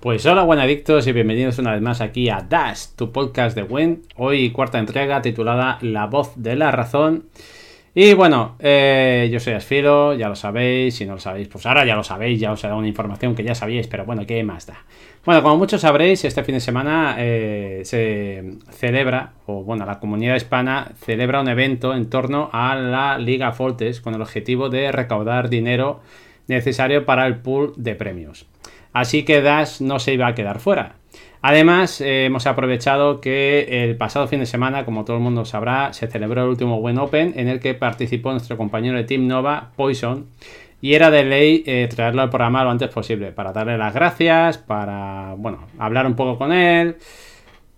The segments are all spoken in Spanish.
Pues hola buenadictos y bienvenidos una vez más aquí a Dash, tu podcast de Win. Hoy cuarta entrega titulada La voz de la razón. Y bueno, eh, yo soy Asfilo, ya lo sabéis, si no lo sabéis, pues ahora ya lo sabéis, ya os he dado una información que ya sabíais, pero bueno, ¿qué más da? Bueno, como muchos sabréis, este fin de semana eh, se celebra, o bueno, la comunidad hispana celebra un evento en torno a la Liga Foltes con el objetivo de recaudar dinero necesario para el pool de premios. Así que Dash no se iba a quedar fuera. Además, eh, hemos aprovechado que el pasado fin de semana, como todo el mundo sabrá, se celebró el último Win Open en el que participó nuestro compañero de Team Nova, Poison, y era de ley eh, traerlo al programa lo antes posible, para darle las gracias, para, bueno, hablar un poco con él,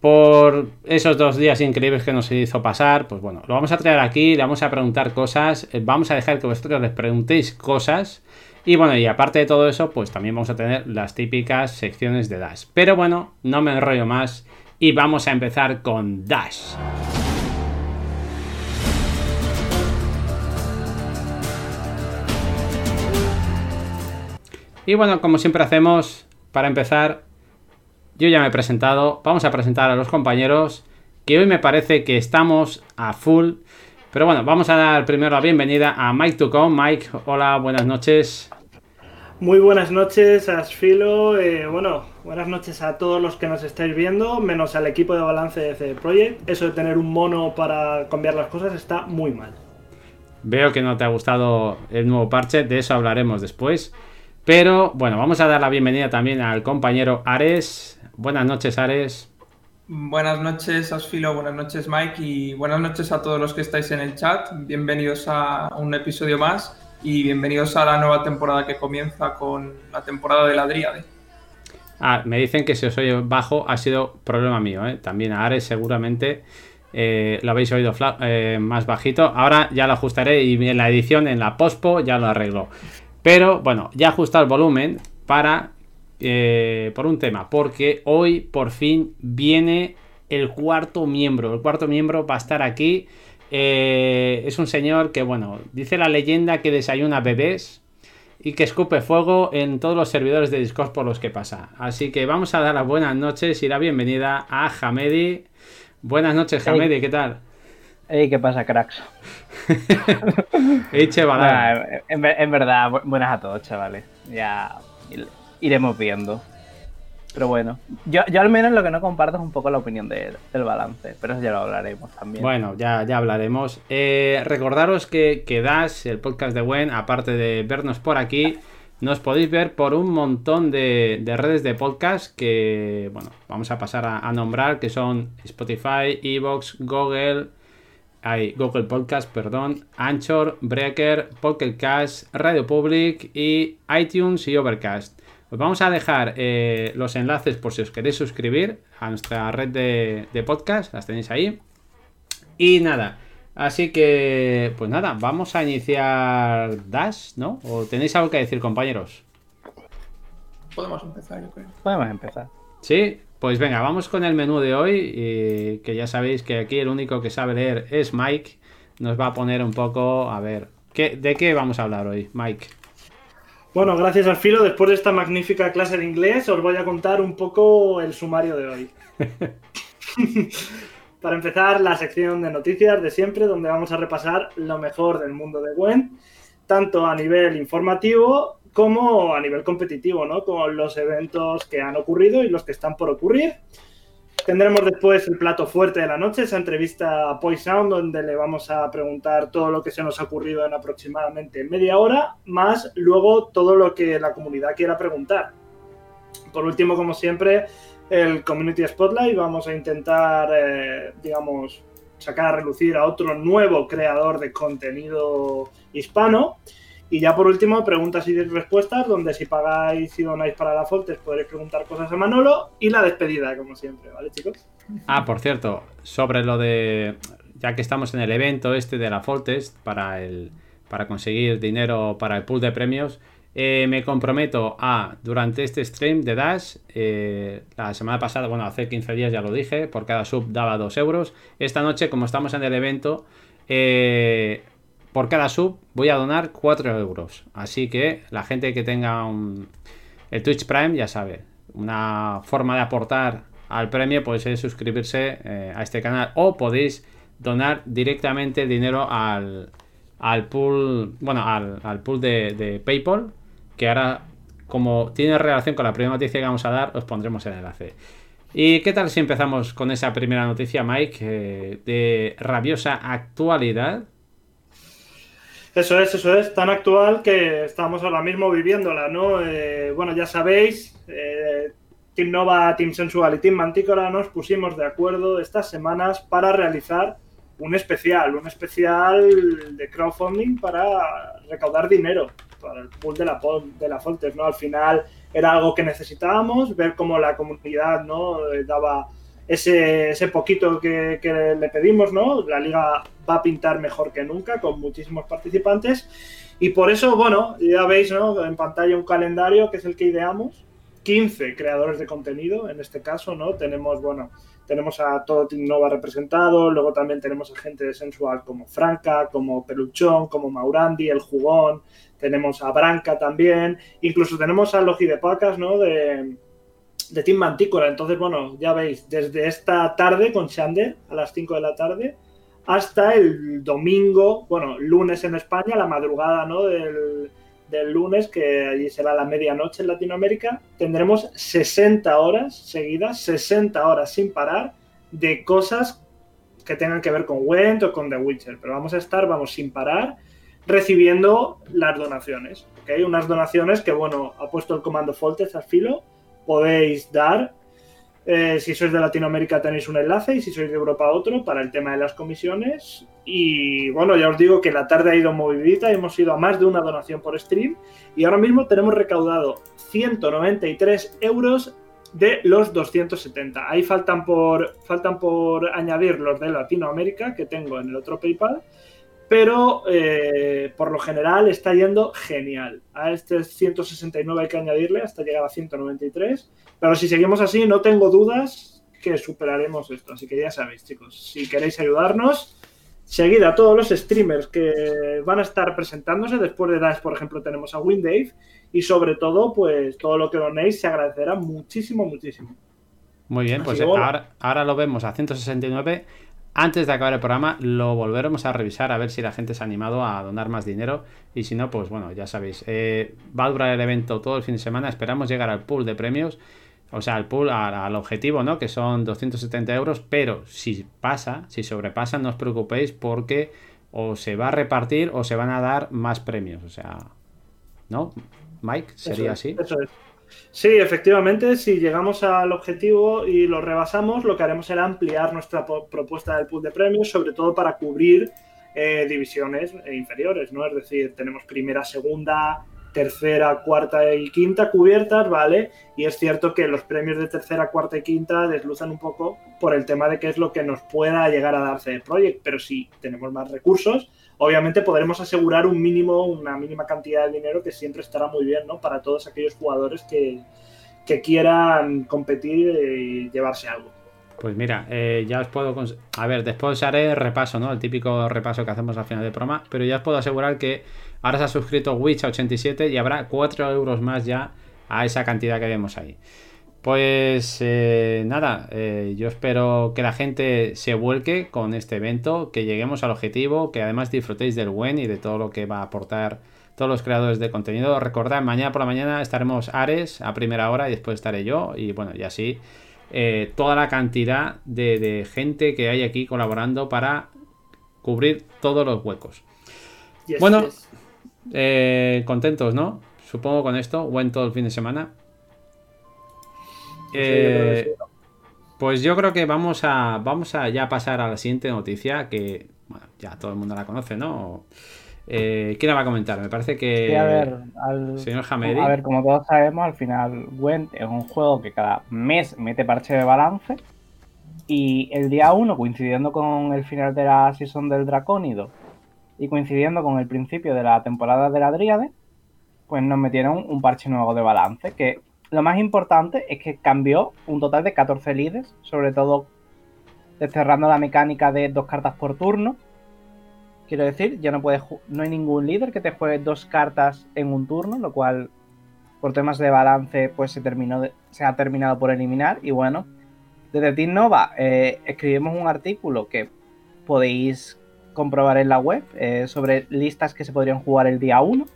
por esos dos días increíbles que nos hizo pasar, pues bueno, lo vamos a traer aquí, le vamos a preguntar cosas, eh, vamos a dejar que vosotros les preguntéis cosas y bueno, y aparte de todo eso, pues también vamos a tener las típicas secciones de Dash. Pero bueno, no me enrollo más y vamos a empezar con Dash. Y bueno, como siempre hacemos, para empezar, yo ya me he presentado, vamos a presentar a los compañeros, que hoy me parece que estamos a full. Pero bueno, vamos a dar primero la bienvenida a Mike Tucón. Mike, hola, buenas noches. Muy buenas noches, Asfilo. Eh, bueno, buenas noches a todos los que nos estáis viendo, menos al equipo de balance de CD Projekt. Eso de tener un mono para cambiar las cosas está muy mal. Veo que no te ha gustado el nuevo parche, de eso hablaremos después. Pero bueno, vamos a dar la bienvenida también al compañero Ares. Buenas noches, Ares. Buenas noches, Asfilo. Buenas noches, Mike. Y buenas noches a todos los que estáis en el chat. Bienvenidos a un episodio más y bienvenidos a la nueva temporada que comienza con la temporada de la Dríade. Ah, me dicen que si os oye bajo ha sido problema mío, ¿eh? También a Ares seguramente eh, lo habéis oído eh, más bajito. Ahora ya lo ajustaré y en la edición, en la pospo, ya lo arreglo. Pero bueno, ya he ajustado el volumen para... por un tema, porque hoy por fin viene el cuarto miembro. El cuarto miembro va a estar aquí eh, es un señor que, bueno, dice la leyenda que desayuna bebés y que escupe fuego en todos los servidores de Discord por los que pasa. Así que vamos a dar las buenas noches y la bienvenida a Hamedi. Buenas noches, Hamedi, ¿qué tal? Hey, ¿qué pasa, cracks? hey, chaval. en, verdad, buenas a todos, chavales. Ya iremos viendo. Pero bueno, yo, yo al menos lo que no comparto es un poco la opinión del balance, pero eso ya lo hablaremos también. Bueno, ya, ya hablaremos. Eh, recordaros que, que Dash, el podcast de Wen, aparte de vernos por aquí, nos podéis ver por un montón de, redes de podcast que, bueno, vamos a pasar a, nombrar, que son Spotify, Evox, Google, hay Google Podcast, perdón, Anchor, Breaker, Podcast, Radio Public y iTunes y Overcast. Os vamos a dejar eh, los enlaces por si os queréis suscribir a nuestra red de, podcast, las tenéis ahí. Y nada, así que, pues nada, vamos a iniciar Dash, ¿no? ¿O tenéis algo que decir, compañeros? Podemos empezar, yo creo. Podemos empezar. Sí, pues venga, vamos con el menú de hoy, que ya sabéis que aquí el único que sabe leer es Mike. Nos va a poner un poco, a ver, ¿qué, ¿de qué vamos a hablar hoy, Mike? Bueno, gracias al filo, después de esta magnífica clase de inglés, os voy a contar un poco el sumario de hoy. Para empezar, la sección de noticias de siempre, donde vamos a repasar lo mejor del mundo de Gwen, tanto a nivel informativo como a nivel competitivo, ¿no? Con los eventos que han ocurrido y los que están por ocurrir. Tendremos después el plato fuerte de la noche, esa entrevista a Poison, donde le vamos a preguntar todo lo que se nos ha ocurrido en aproximadamente media hora, más luego todo lo que la comunidad quiera preguntar. Por último, como siempre, el Community Spotlight. Vamos a intentar, eh, digamos, sacar a relucir a otro nuevo creador de contenido hispano. Y ya por último, preguntas y respuestas, donde si pagáis y donáis para la Foltes podréis preguntar cosas a Manolo y la despedida, como siempre, ¿vale, chicos? Ah, por cierto, sobre lo de. Ya que estamos en el evento este de la Foltes para, el, para conseguir dinero para el pool de premios, eh, me comprometo a, durante este stream de Dash, eh, la semana pasada, bueno, hace 15 días ya lo dije, por cada sub daba 2 euros. Esta noche, como estamos en el evento, eh, por cada sub voy a donar 4 euros. Así que la gente que tenga el Twitch Prime ya sabe. una forma de aportar al premio pues es suscribirse eh, a este canal o podéis donar directamente dinero al, al pool, bueno, al, al pool de, de, PayPal, que ahora, como tiene relación con la primera noticia que vamos a dar, os pondremos el enlace. ¿Y qué tal si empezamos con esa primera noticia, Mike, eh, de rabiosa actualidad? Eso es, eso es, tan actual que estamos ahora mismo viviéndola, ¿no? Eh, bueno, ya sabéis, eh, Team Nova, Team Sensual y Team Mantícora nos pusimos de acuerdo estas semanas para realizar un especial, un especial de crowdfunding para recaudar dinero para el pool de la, de la Fontes, ¿no? Al final era algo que necesitábamos, ver cómo la comunidad, ¿no? Eh, daba ese, ese poquito que, que, le pedimos, ¿no? La liga va a pintar mejor que nunca, con muchísimos participantes. Y por eso, bueno, ya veis, ¿no? En pantalla un calendario que es el que ideamos. 15 creadores de contenido, en este caso, ¿no? Tenemos, bueno, tenemos a todo Team Nova representado, luego también tenemos a gente de Sensual como Franca, como Peluchón, como Maurandi, El Jugón, tenemos a Branca también, incluso tenemos a Logi de Pacas, ¿no? De, de Team Mantícora. Entonces, bueno, ya veis, desde esta tarde con Shander a las 5 de la tarde hasta el domingo, bueno, lunes en España, la madrugada, ¿no? Del, del lunes, que allí será la medianoche en Latinoamérica, tendremos 60 horas seguidas, 60 horas sin parar de cosas que tengan que ver con Went o con The Witcher. Pero vamos a estar, vamos, sin parar, recibiendo las donaciones. ¿okay? Unas donaciones que, bueno, ha puesto el comando Foltez al filo, podéis dar eh, si sois de Latinoamérica tenéis un enlace y si sois de Europa otro para el tema de las comisiones. Y bueno, ya os digo que la tarde ha ido movidita, hemos ido a más de una donación por stream y ahora mismo tenemos recaudado 193 euros de los 270. Ahí faltan por, faltan por añadir los de Latinoamérica que tengo en el otro PayPal pero eh, por lo general está yendo genial. A este 169 hay que añadirle hasta llegar a 193, pero si seguimos así no tengo dudas que superaremos esto, así que ya sabéis chicos, si queréis ayudarnos, seguid a todos los streamers que van a estar presentándose, después de DAS por ejemplo tenemos a Windave y sobre todo pues todo lo que donéis se agradecerá muchísimo, muchísimo. Muy bien, pues bueno. ahora, ahora lo vemos a 169 antes de acabar el programa lo volveremos a revisar a ver si la gente se ha animado a donar más dinero y si no, pues bueno, ya sabéis, eh, va a durar el evento todo el fin de semana, esperamos llegar al pool de premios, o sea, al pool, al, al objetivo, ¿no? Que son 270 euros, pero si pasa, si sobrepasa, no os preocupéis porque o se va a repartir o se van a dar más premios, o sea, ¿no? Mike, ¿sería eso es, así? Eso es. Sí, efectivamente, si llegamos al objetivo y lo rebasamos, lo que haremos será ampliar nuestra propuesta del pool de premios, sobre todo para cubrir eh, divisiones inferiores, ¿no? Es decir, tenemos primera, segunda, tercera, cuarta y quinta cubiertas, ¿vale? Y es cierto que los premios de tercera, cuarta y quinta desluzan un poco por el tema de qué es lo que nos pueda llegar a darse el Project, pero si tenemos más recursos, obviamente podremos asegurar un mínimo, una mínima cantidad de dinero que siempre estará muy bien, ¿no? Para todos aquellos jugadores que, que quieran competir y llevarse algo. Pues mira, eh, ya os puedo. A ver, después haré repaso, ¿no? El típico repaso que hacemos al final del programa. Pero ya os puedo asegurar que ahora se ha suscrito Witch a 87 y habrá 4 euros más ya a esa cantidad que vemos ahí. Pues eh, nada, eh, yo espero que la gente se vuelque con este evento, que lleguemos al objetivo, que además disfrutéis del buen y de todo lo que va a aportar todos los creadores de contenido. Recordad, mañana por la mañana estaremos Ares a primera hora y después estaré yo y bueno, y así eh, toda la cantidad de, de, gente que hay aquí colaborando para cubrir todos los huecos. Yes, bueno, yes. Eh, contentos, ¿no? Supongo con esto, buen todo el fin de semana. Eh, pues yo creo que vamos a vamos a ya pasar a la siguiente noticia que bueno, ya todo el mundo la conoce, ¿no? Eh, ¿Quién la va a comentar? Me parece que. Sí, a ver, al, señor Hamedi. A ver, como todos sabemos, al final Gwent es un juego que cada mes mete parche de balance. Y el día 1, coincidiendo con el final de la season del Dracónido y coincidiendo con el principio de la temporada de la Dríade, pues nos metieron un parche nuevo de balance. Que lo más importante es que cambió un total de 14 líderes, sobre todo desterrando la mecánica de dos cartas por turno Quiero decir, ya no puedes no hay ningún líder que te juegue dos cartas en un turno, lo cual por temas de balance, pues se, terminó se ha terminado por eliminar. Y bueno, desde Team Nova eh, escribimos un artículo que podéis comprobar en la web eh, sobre listas que se podrían jugar el día 1.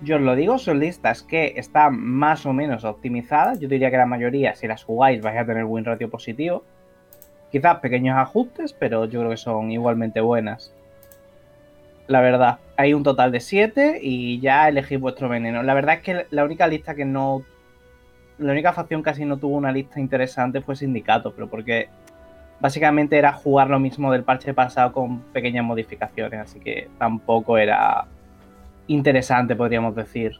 Yo os lo digo, son listas que están más o menos optimizadas. Yo diría que la mayoría, si las jugáis, vais a tener win ratio positivo. Quizás pequeños ajustes, pero yo creo que son igualmente buenas. La verdad, hay un total de 7 y ya elegís vuestro veneno. La verdad es que la única lista que no. La única facción casi no tuvo una lista interesante fue Sindicato, pero porque básicamente era jugar lo mismo del parche pasado con pequeñas modificaciones, así que tampoco era interesante, podríamos decir.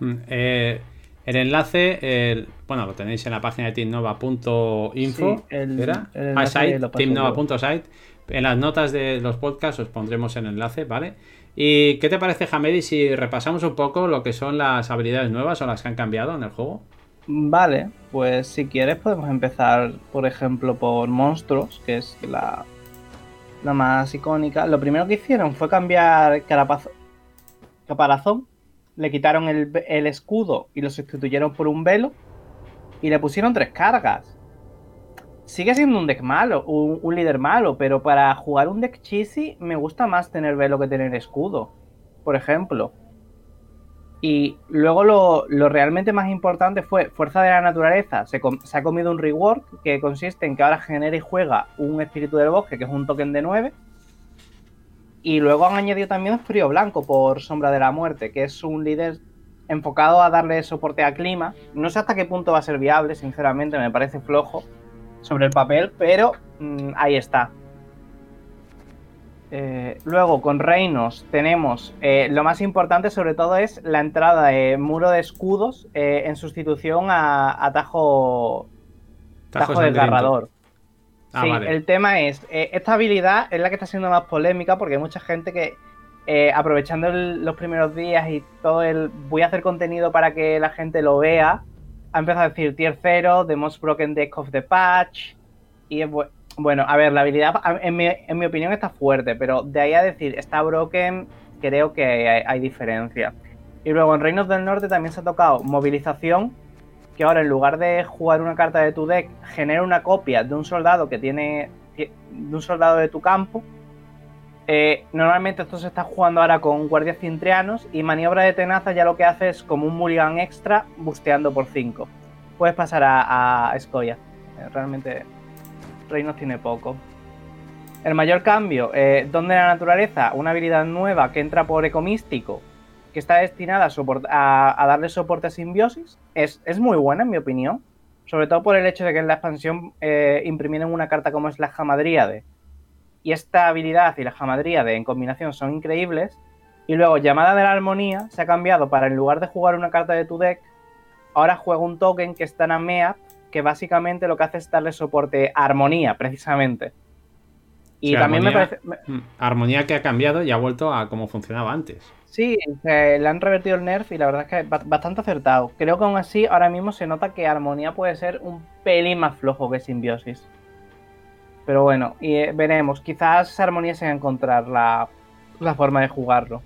Mm, eh, el enlace, bueno, lo tenéis en la página de teamnova.info. ¿Era? Ah, teamnova.site. En las notas de los podcasts os pondremos el enlace, ¿vale? ¿Y qué te parece, Hamedi, si repasamos un poco lo que son las habilidades nuevas o las que han cambiado en el juego? Vale, pues si quieres podemos empezar, por ejemplo, por monstruos, que es la, la más icónica. Lo primero que hicieron fue cambiar carapazo, caparazón, le quitaron el, escudo y lo sustituyeron por un velo y le pusieron tres cargas. Sigue siendo un deck malo, un, líder malo, pero para jugar un deck cheesy me gusta más tener velo que tener escudo, por ejemplo. Y luego lo, realmente más importante fue Fuerza de la Naturaleza. Se, ha comido un rework que consiste en que ahora genera y juega un espíritu del bosque, que es un token de 9. Y luego han añadido también Frío Blanco por Sombra de la Muerte, que es un líder enfocado a darle soporte a clima. No sé hasta qué punto va a ser viable, sinceramente, me parece flojo sobre el papel, pero mm, ahí está. Eh, luego con reinos tenemos eh, lo más importante sobre todo es la entrada de muro de escudos eh, en sustitución a, Tajo, tajo, desgarrador. Ah, sí, el tema es, esta habilidad es la que está siendo más polémica porque hay mucha gente que aprovechando los primeros días y todo el voy a hacer contenido para que la gente lo vea, ha empezado a decir tier 0, the most broken deck of the patch y es bueno bueno, a ver, la habilidad en mi, opinión está fuerte, pero de ahí a decir está broken, creo que hay, diferencia. Y luego en Reinos del Norte también se ha tocado movilización, que ahora en lugar de jugar una carta de tu deck, genera una copia de un soldado que tiene. de un soldado de tu campo. Eh, normalmente esto se está jugando ahora con guardias cintrianos y maniobra de tenaza ya lo que hace es como un mulligan extra busteando por 5. Puedes pasar a, a. Eh, realmente Reinos tiene poco. El mayor cambio, eh, Don de la Naturaleza, una habilidad nueva que entra por Ecomístico, que está destinada a, darle soporte a simbiosis, es, muy buena en mi opinión. Sobre todo por el hecho de que en la expansión eh, imprimieron una carta como es la Jamadríade. Y esta habilidad y la Jamadríade en combinación son increíbles. Y luego, llamada de la armonía, se ha cambiado para en lugar de jugar una carta de tu deck, ahora juega un token que está en Amea que básicamente lo que hace es darle soporte a armonía, precisamente. Y también me parece. Mm, armonía que ha cambiado y ha vuelto a como funcionaba antes. Sí, le han revertido el nerf y la verdad es que bastante acertado. Creo que aún así ahora mismo se nota que armonía puede ser un pelín más flojo que simbiosis. Pero bueno, y eh, veremos. Quizás armonía se va a encontrar la, forma de jugarlo.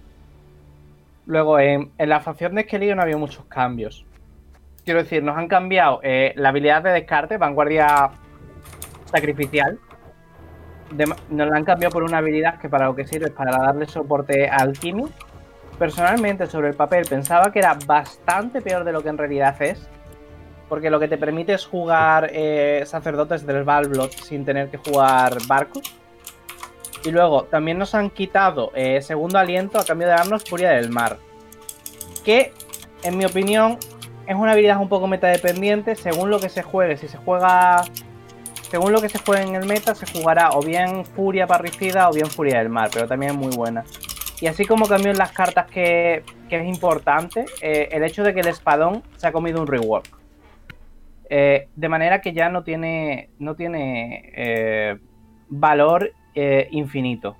Luego, en, la facción de Skelly no había muchos cambios. Quiero decir, nos han cambiado eh, la habilidad de descarte, vanguardia sacrificial. nos la han cambiado por una habilidad que para lo que sirve es para darle soporte al alquimia. Personalmente, sobre el papel, pensaba que era bastante peor de lo que en realidad es. Porque lo que te permite es jugar eh, sacerdotes del Valblot sin tener que jugar barcos. Y luego, también nos han quitado eh, segundo aliento a cambio de darnos furia del mar. Que, en mi opinión, es una habilidad un poco metadependiente según lo que se juegue. Si se juega. Según lo que se juegue en el meta, se jugará o bien Furia Parricida o bien Furia del Mar, pero también es muy buena. Y así como cambió en las cartas que, es importante, eh, el hecho de que el espadón se ha comido un rework. Eh, de manera que ya no tiene, no tiene eh, valor infinito.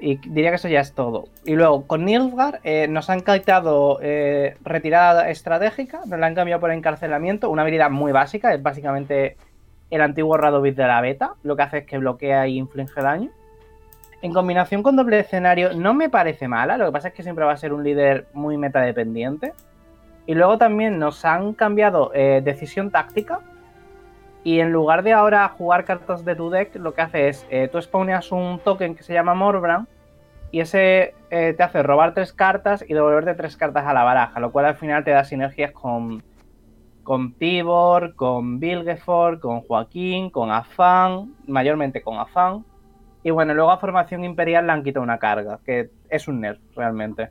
Y diría que eso ya es todo. Y luego, con Nilfgaard nos han quitado retirada estratégica, nos la han cambiado por encarcelamiento, una habilidad muy básica, es básicamente el antiguo Radovid de la beta, lo que hace es que bloquea y inflige daño. En combinación con doble escenario no me parece mala, lo que pasa es que siempre va a ser un líder muy metadependiente. Y luego también nos han cambiado eh, decisión táctica. Y en lugar de ahora jugar cartas de tu deck, lo que hace es, eh, tú spawneas un token que se llama Morbrand y ese eh, te hace robar tres cartas y devolverte tres cartas a la baraja, lo cual al final te da sinergias con, con Tibor, con Bilgeford, con Joaquín, con Afán, mayormente con Afán. Y bueno, luego a Formación Imperial le han quitado una carga, que es un nerf realmente.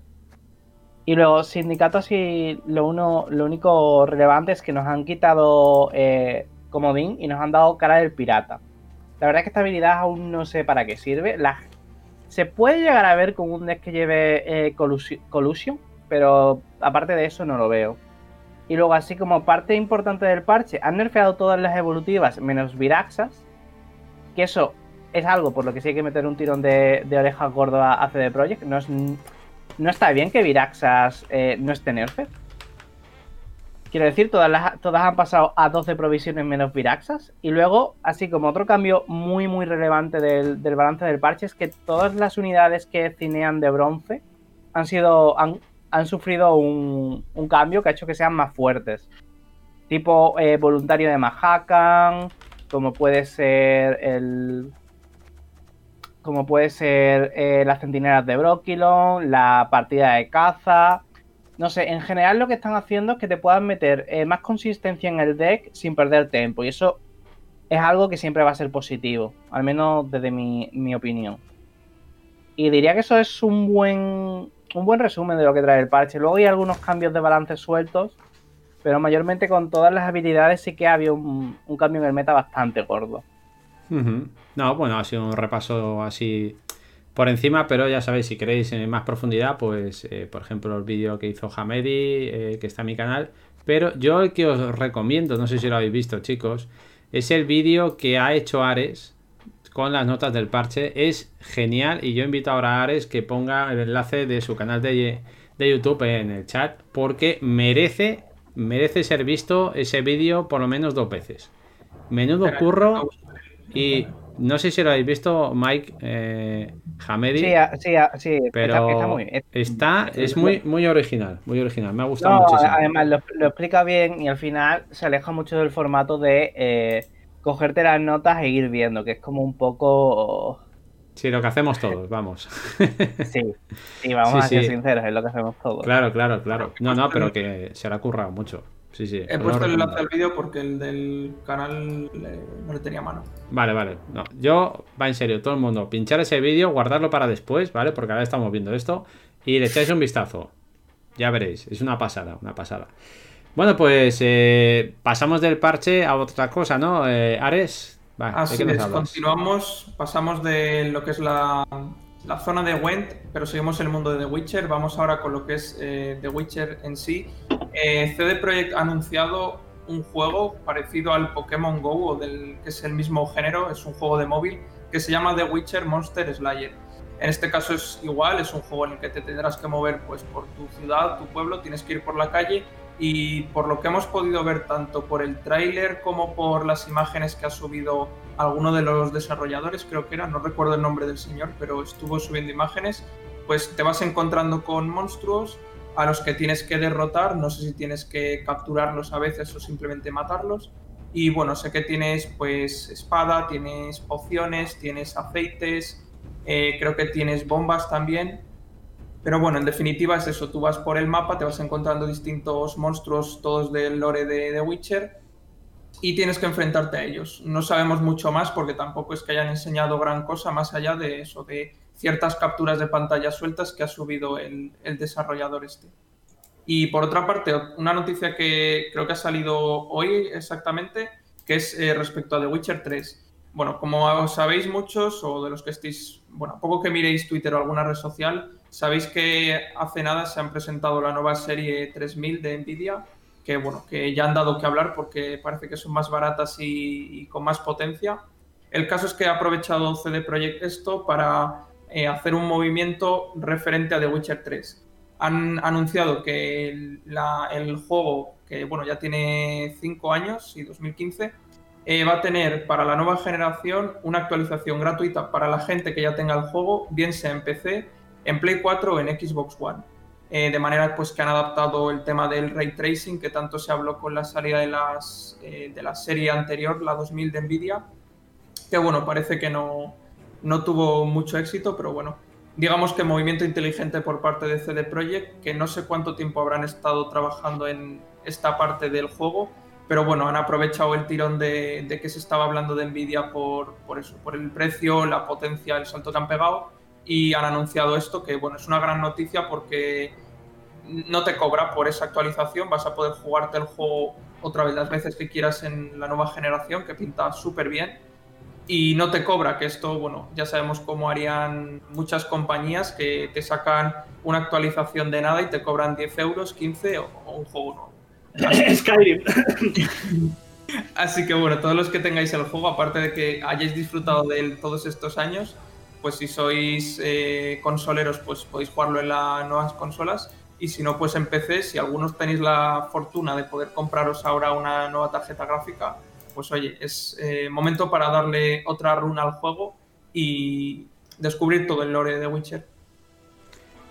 Y luego, Sindicato, así, lo, uno, lo único relevante es que nos han quitado eh, Comodín y nos han dado cara del pirata. La verdad es que esta habilidad aún no sé para qué sirve. La, se puede llegar a ver con un deck que lleve eh, Collusion, pero aparte de eso no lo veo. Y luego, así como parte importante del parche, han nerfeado todas las evolutivas menos Viraxas. Que eso es algo por lo que sí hay que meter un tirón de, orejas gordo a, CD Projekt. No, no está bien que Viraxas eh, no esté nerfed. Quiero decir, todas, las, todas han pasado a 12 provisiones menos Viraxas. Y luego, así como otro cambio muy, muy relevante del, balance del parche es que todas las unidades que cinean de bronce han sido. han, sufrido un, cambio que ha hecho que sean más fuertes. Tipo eh, voluntario de Mahakan, como puede ser el como puede ser eh, las centinelas de Brokilon, la partida de caza. No sé, en general lo que están haciendo es que te puedan meter eh, más consistencia en el deck sin perder tiempo. Y eso es algo que siempre va a ser positivo, al menos desde mi, mi opinión. Y diría que eso es un buen, un buen resumen de lo que trae el parche. Luego hay algunos cambios de balance sueltos, pero mayormente con todas las habilidades sí que había un, un cambio en el meta bastante gordo. No, bueno, ha sido un repaso así por encima, pero ya sabéis, si queréis en más profundidad, pues eh, por ejemplo el vídeo que hizo Hamedi, eh, que está en mi canal. Pero yo el que os recomiendo, no sé si lo habéis visto chicos, es el vídeo que ha hecho Ares con las notas del parche. Es genial y yo invito ahora a Ares que ponga el enlace de su canal de, de YouTube en el chat porque merece, merece ser visto ese vídeo por lo menos dos veces. Menudo curro y no sé si lo habéis visto, Mike eh, Hamedi. Sí, sí, sí, pero está, muy, está, es muy, muy original, muy original. Me ha gustado muchísimo. Además, lo, explica bien y al final se aleja mucho del formato de eh, cogerte las notas e ir viendo, que es como un poco. Sí, lo que hacemos todos, vamos. Sí, sí vamos a ser sinceros, es lo que hacemos todos. Claro, claro, claro. No, no, pero que se le ha currado mucho. He puesto el enlace al vídeo porque el del canal no le tenía mano. Vale, vale. No, yo, va en serio, todo el mundo, pinchar ese vídeo, guardarlo para después, ¿vale? Porque ahora estamos viendo esto. Y le echáis un vistazo. Ya veréis, es una pasada, una pasada. Bueno, pues eh, pasamos del parche a otra cosa, ¿no? Eh, Ares, Así es, continuamos, pasamos de lo que es la, la zona de Went, pero seguimos el mundo de The Witcher. Vamos ahora con lo que es eh, The Witcher en sí. Eh, CD Projekt ha anunciado un juego parecido al Pokémon Go, o del, que es el mismo género, es un juego de móvil, que se llama The Witcher Monster Slayer. En este caso es igual, es un juego en el que te tendrás que mover pues, por tu ciudad, tu pueblo, tienes que ir por la calle y por lo que hemos podido ver tanto por el tráiler como por las imágenes que ha subido alguno de los desarrolladores, creo que era, no recuerdo el nombre del señor, pero estuvo subiendo imágenes, pues te vas encontrando con monstruos a los que tienes que derrotar, no sé si tienes que capturarlos a veces o simplemente matarlos. Y bueno, sé que tienes pues espada, tienes pociones, tienes aceites, eh, creo que tienes bombas también. Pero bueno, en definitiva es eso, tú vas por el mapa, te vas encontrando distintos monstruos, todos del lore de The Witcher, y tienes que enfrentarte a ellos. No sabemos mucho más porque tampoco es que hayan enseñado gran cosa más allá de eso, de ciertas capturas de pantalla sueltas que ha subido el, desarrollador este. Y por otra parte, una noticia que creo que ha salido hoy exactamente, que es eh, respecto a The Witcher 3 bueno, como sabéis muchos, o de los que estéis, bueno, poco que miréis Twitter o alguna red social, sabéis que hace nada se han presentado la nueva serie 3000 de Nvidia, que bueno, que ya han dado que hablar porque parece que son más baratas y, con más potencia. El caso es que ha aprovechado CD Projekt esto para eh, hacer un movimiento referente a The Witcher 3. Han anunciado que el, juego, que bueno, ya tiene 5 años y 2015, eh, va a tener para la nueva generación una actualización gratuita para la gente que ya tenga el juego, bien sea en PC, en Play 4 o en Xbox One. Eh, de manera pues, que han adaptado el tema del ray tracing que tanto se habló con la salida de, las, eh, de la serie anterior, la 2000 de Nvidia, que bueno, parece que no, no tuvo mucho éxito, pero bueno, digamos que movimiento inteligente por parte de CD Projekt, que no sé cuánto tiempo habrán estado trabajando en esta parte del juego, pero bueno, han aprovechado el tirón de, que se estaba hablando de Nvidia por, por, eso, por el precio, la potencia, el salto que han pegado y han anunciado esto, que bueno, es una gran noticia porque no te cobra por esa actualización, vas a poder jugarte el juego otra vez las veces que quieras en la nueva generación, que pinta súper bien, y no te cobra, que esto, bueno, ya sabemos cómo harían muchas compañías que te sacan una actualización de nada y te cobran 10 euros, 15 o, un juego nuevo. Skyrim. Así que bueno, todos los que tengáis el juego, aparte de que hayáis disfrutado de él todos estos años, pues si sois eh, consoleros, pues podéis jugarlo en las nuevas consolas. Y si no, pues en PC, si algunos tenéis la fortuna de poder compraros ahora una nueva tarjeta gráfica, pues oye, es eh, momento para darle otra runa al juego y descubrir todo el lore de Witcher.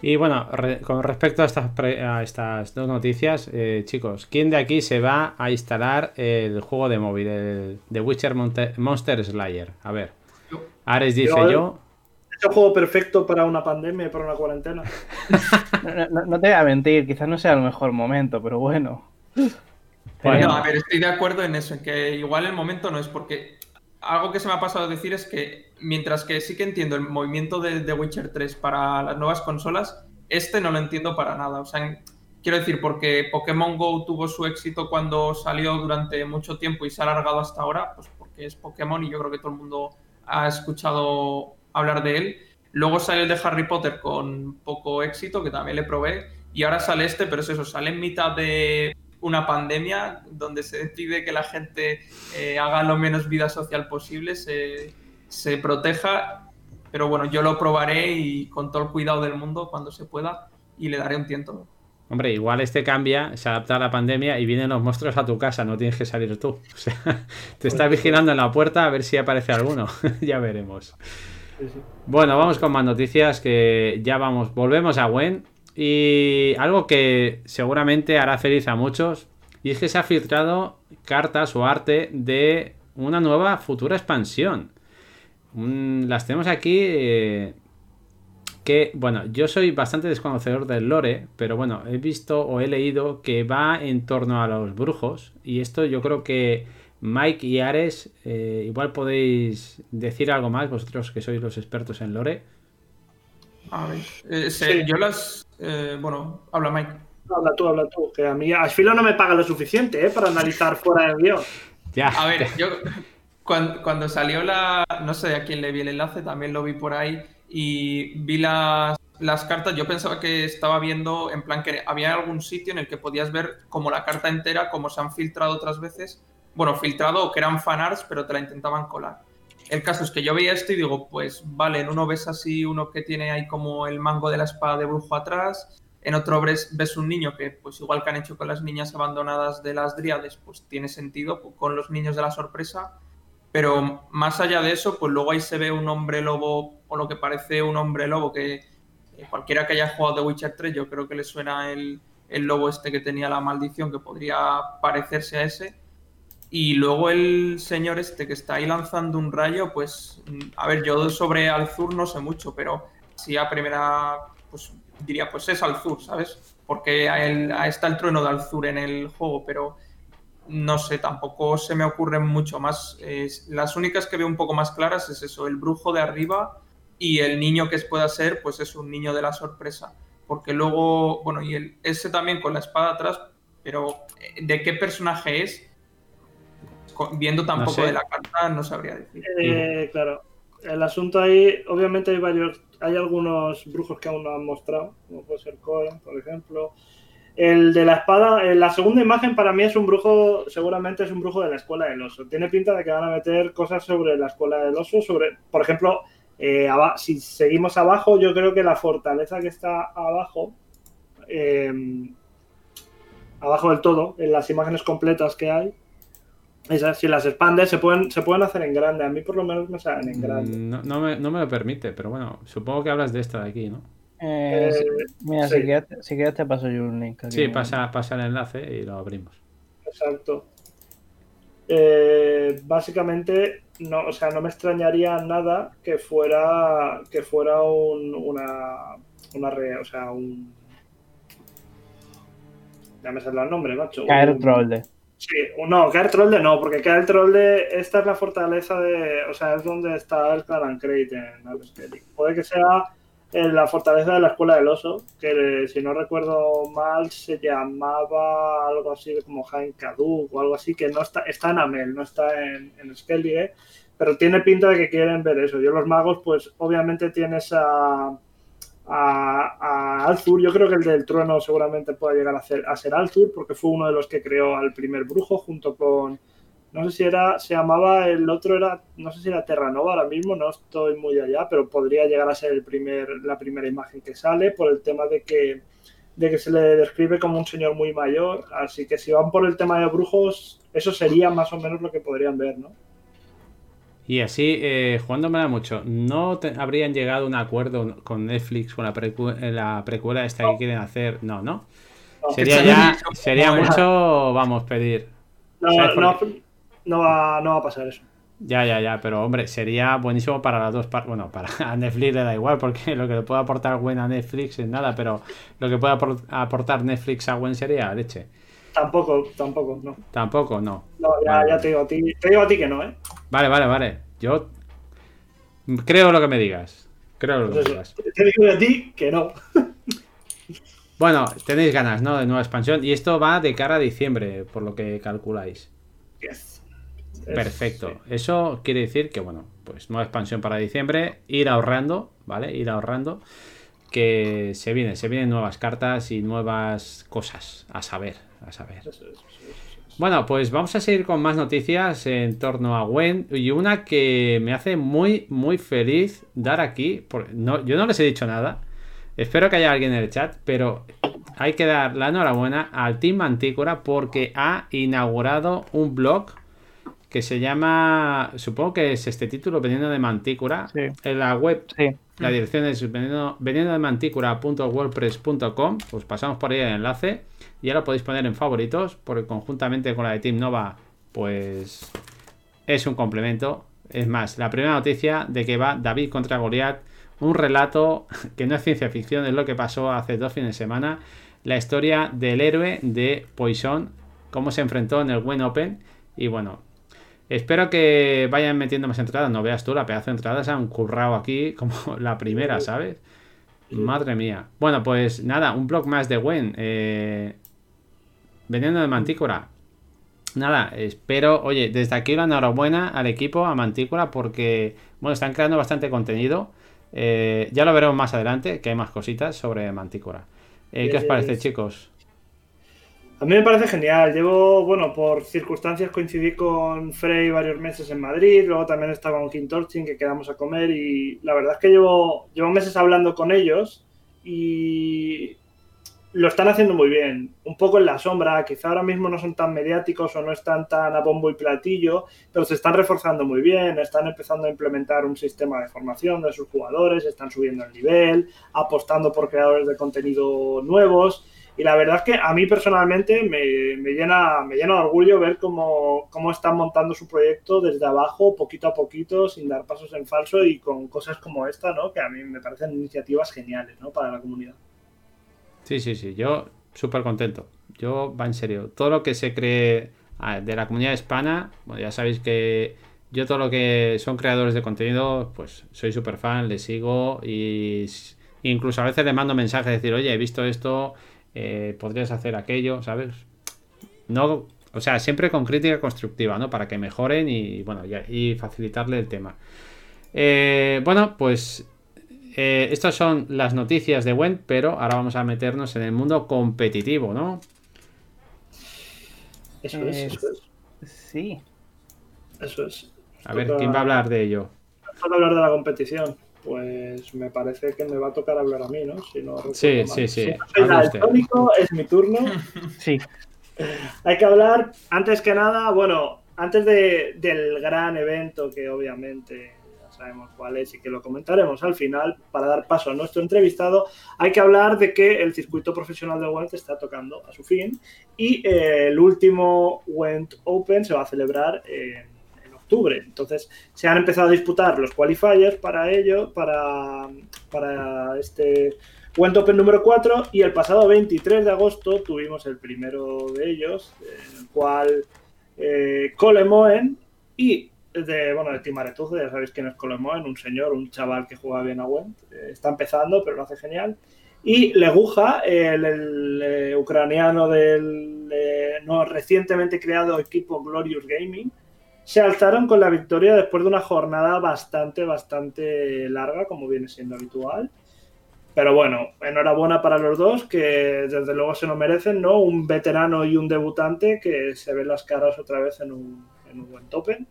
Y bueno, con respecto a estas, a estas dos noticias, eh, chicos, ¿quién de aquí se va a instalar el juego de móvil, el de Witcher Monster Slayer? A ver, Ares dice yo. Es el juego perfecto para una pandemia y para una cuarentena. no, te voy a mentir, quizás no sea el mejor momento, pero bueno. Bueno, a ver, estoy de acuerdo en eso, en que igual el momento no es porque algo que se me ha pasado a decir es que mientras que sí que entiendo el movimiento de The Witcher 3 para las nuevas consolas, este no lo entiendo para nada. O sea, quiero decir, porque Pokémon Go tuvo su éxito cuando salió durante mucho tiempo y se ha alargado hasta ahora, pues porque es Pokémon y yo creo que todo el mundo ha escuchado hablar de él. Luego sale el de Harry Potter con poco éxito, que también le probé, y ahora sale este, pero es eso, sale en mitad de una pandemia donde se decide que la gente eh, haga lo menos vida social posible, se, se, proteja. Pero bueno, yo lo probaré y con todo el cuidado del mundo cuando se pueda y le daré un tiento. Hombre, igual este cambia, se adapta a la pandemia y vienen los monstruos a tu casa, no tienes que salir tú. O sea, te estás vigilando en la puerta a ver si aparece alguno. ya veremos. Bueno, vamos con más noticias que ya vamos. Volvemos a Gwen. Y algo que seguramente hará feliz a muchos, y es que se ha filtrado cartas o arte de una nueva futura expansión. las tenemos aquí. Eh, que, bueno, yo soy bastante desconocedor del lore, pero bueno, he visto o he leído que va en torno a los brujos. Y esto yo creo que Mike y Ares, eh, igual podéis decir algo más, vosotros que sois los expertos en lore. A ver, eh, yo las. Eh, bueno, habla Mike. Habla tú, habla tú. Que a mí Asfilo no me paga lo suficiente ¿eh? para analizar fuera del guion. Ya. A ver, yo cuando, salió la. No sé a quién le vi el enlace, también lo vi por ahí. Y vi las, las cartas. Yo pensaba que estaba viendo, en plan, que había algún sitio en el que podías ver como la carta entera, como se han filtrado otras veces. Bueno, filtrado que eran fanarts, pero te la intentaban colar. El caso es que yo veía esto y digo, pues vale, en uno ves así uno que tiene ahí como el mango de la espada de brujo atrás, en otro ves, ves un niño que pues igual que han hecho con las niñas abandonadas de las dríades, pues tiene sentido con los niños de la sorpresa, pero más allá de eso, pues luego ahí se ve un hombre lobo o lo que parece un hombre lobo que eh, cualquiera que haya jugado The Witcher 3 yo creo que le suena el, el lobo este que tenía la maldición que podría parecerse a ese y luego el señor este que está ahí lanzando un rayo, pues, mm, a ver, yo sobre Alzur no sé mucho, pero si a primera, pues diría, pues es Alzur, ¿sabes? Porque a él, está el trueno de Alzur en el juego, pero no sé, tampoco se me ocurren mucho más. las únicas que veo un poco más claras es eso, el brujo de arriba y el niño que pueda ser, pues es un niño de la sorpresa. Porque luego, bueno, y el, ese también con la espada atrás, pero eh, ¿de qué personaje es? Viendo tampoco de la carta, no sabría decir. Eh, claro, el asunto ahí, obviamente hay varios, hay algunos brujos que aún no han mostrado, como puede ser Cohen, por ejemplo. El de la espada, eh, la segunda imagen para mí es un brujo, seguramente es un brujo de la escuela del oso. Tiene pinta de que van a meter cosas sobre la escuela del oso, sobre, por ejemplo, eh, si seguimos abajo, yo creo que la fortaleza que está abajo, abajo del todo, en las imágenes completas que hay, Esas, si las expandes, se pueden, se pueden hacer en grande. A mí por lo menos me salen en grande. Mm, No, no me, no me lo permite, pero bueno, supongo que hablas de esta de aquí, ¿no? Eh, Eh. Mira, sí. si, quieres, si quieres te paso yo un link. aquí. Sí, pasa, pasa el enlace y lo abrimos. Exacto. Eh, básicamente, no, o sea, no me extrañaría nada que fuera que fuera un, una, una re- o sea, un ya me sale el nombre, macho. Caer Un-. Sí, no, Caer Trollde no, porque Caer Trollde, esta es la fortaleza de, o sea, es donde está el Clan Crate en. Puede que sea en la fortaleza de la Escuela del Oso, que eh, si no recuerdo mal se llamaba algo así como Jaén Kaduk o algo así, que no está, está en Amel, no está en, en Skellige, pero tiene pinta de que quieren ver eso. Yo los magos, pues obviamente tienes a, a, a Alzur, yo creo que el del trueno seguramente pueda llegar a ser, a ser Alzur, porque fue uno de los que creó al primer brujo junto con, no sé si era, se llamaba, el otro era, no sé si era Terranova ahora mismo, no estoy muy allá, pero podría llegar a ser el primer, la primera imagen que sale por el tema de que, de que se le describe como un señor muy mayor, así que si van por el tema de brujos, eso sería más o menos lo que podrían ver, ¿no? Y así, eh, jugándomela mucho, ¿no te- habrían llegado a un acuerdo con Netflix con la, precu- eh, la precuela esta que quieren hacer? No, ¿no? No, Sería se ya, sería mucho, vamos, pedir. no, ¿sabes por no, va, no va a pasar eso. Ya, ya, ya, pero hombre, sería buenísimo para las dos partes. Bueno, para a Netflix le da igual, porque lo que le puede aportar Gwen a Netflix es nada, pero lo que puede apor- aportar Netflix a Gwen sería leche. Tampoco, tampoco, no. Tampoco, no. No, ya, Vale. ya te digo a ti, te digo a ti que no, ¿eh? Vale, vale, vale. Yo creo lo que me digas. Creo lo que me digas. te digo a ti que no. Bueno, tenéis ganas, ¿no? De nueva expansión. Y esto va de cara a diciembre, por lo que calculáis. Yes. Es- Perfecto. Eso quiere decir que, bueno, pues nueva expansión para diciembre. Ir ahorrando, ¿vale? Ir ahorrando. Que se viene, se vienen nuevas cartas y nuevas cosas a saber, a saber. Eso es, eso es, eso es. Bueno, pues vamos a seguir con más noticias en torno a Gwen. Y una que me hace muy, muy feliz dar aquí. por- no, yo no les he dicho nada. Espero que haya alguien en el chat, pero hay que dar la enhorabuena al Team Mantícora porque ha inaugurado un blog que se llama, supongo que es este título, Veneno de Mantícora, Sí. en la web Sí. la dirección es veneno, venenodemantícora.wordpress.com. Os pasamos por ahí el enlace. Y ahora podéis poner en favoritos. Porque conjuntamente con la de Team Nova, pues es un complemento. Es más, la primera noticia de que va David contra Goliat. Un relato que no es ciencia ficción, es lo que pasó hace dos fines de semana. La historia del héroe de Poison. Cómo se enfrentó en el Win Open. Y bueno, Espero que vayan metiendo más entradas. No veas tú, la pedazo de entradas han currado aquí como la primera, ¿sabes? Madre mía. Bueno, pues nada, un blog más de Gwen. Eh, veneno de Mantícora. Nada, espero, oye, desde aquí la enhorabuena al equipo, a Mantícora, porque, bueno, están creando bastante contenido. Eh, ya lo veremos más adelante, que hay más cositas sobre Mantícora. Eh, ¿Qué os parece, chicos? A mí me parece genial. Llevo, bueno, por circunstancias coincidí con Frey varios meses en Madrid, luego también estaba con King Torchin que quedamos a comer y la verdad es que llevo, llevo meses hablando con ellos y lo están haciendo muy bien. Un poco en la sombra, quizá ahora mismo no son tan mediáticos o no están tan a bombo y platillo, pero se están reforzando muy bien, están empezando a implementar un sistema de formación de sus jugadores, están subiendo el nivel, apostando por creadores de contenido nuevos. Y la verdad es que a mí personalmente me, me llena, me llena de orgullo ver cómo, cómo están montando su proyecto desde abajo, poquito a poquito, sin dar pasos en falso y con cosas como esta, ¿no? Que a mí me parecen iniciativas geniales, ¿no? Para la comunidad. Sí, sí, sí, yo súper contento. Yo, va en serio, todo lo que se cree ah, de la comunidad hispana, bueno, ya sabéis que yo todo lo que son creadores de contenido, pues soy súper fan, les sigo y incluso a veces les mando mensajes, decir, oye, he visto esto, eh, podrías hacer aquello, ¿sabes? No, o sea, siempre con crítica constructiva, ¿no? Para que mejoren y, bueno, y, y facilitarle el tema. Eh, bueno, pues eh, estas son las noticias de Gwen, pero ahora vamos a meternos en el mundo competitivo, ¿no? Eso Eh, es, eso es. Sí. Eso es. A ver, ¿quién va a hablar de ello? Hablar de la competición. Pues me parece que me va a tocar hablar a mí, ¿no? Si no Sí, mal. sí, sí. Si no daltónico, es mi turno. Sí. Hay que hablar, antes que nada, bueno, antes de, del gran evento que obviamente sabemos cuál es y que lo comentaremos al final, para dar paso a nuestro entrevistado, hay que hablar de que el circuito profesional de Went está tocando a su fin y eh, el último Went Open se va a celebrar en, en octubre. Entonces se han empezado a disputar los qualifiers para ello, para, para este Went Open número 4 y el pasado 23 de agosto tuvimos el primero de ellos, en el cual eh, Colemoen y de, bueno, de Timaretuz, ya sabéis quién es Colemoen, un señor, un chaval que juega bien a Went, eh, está empezando pero lo hace genial. Y Leguja, el, el, eh, ucraniano del eh, no, recientemente creado equipo Glorious Gaming, se alzaron con la victoria después de una jornada bastante, bastante larga, como viene siendo habitual. Pero bueno, enhorabuena para los dos, que desde luego se lo merecen, ¿no? Un veterano y un debutante que se ven las caras otra vez en un, en un buen Open.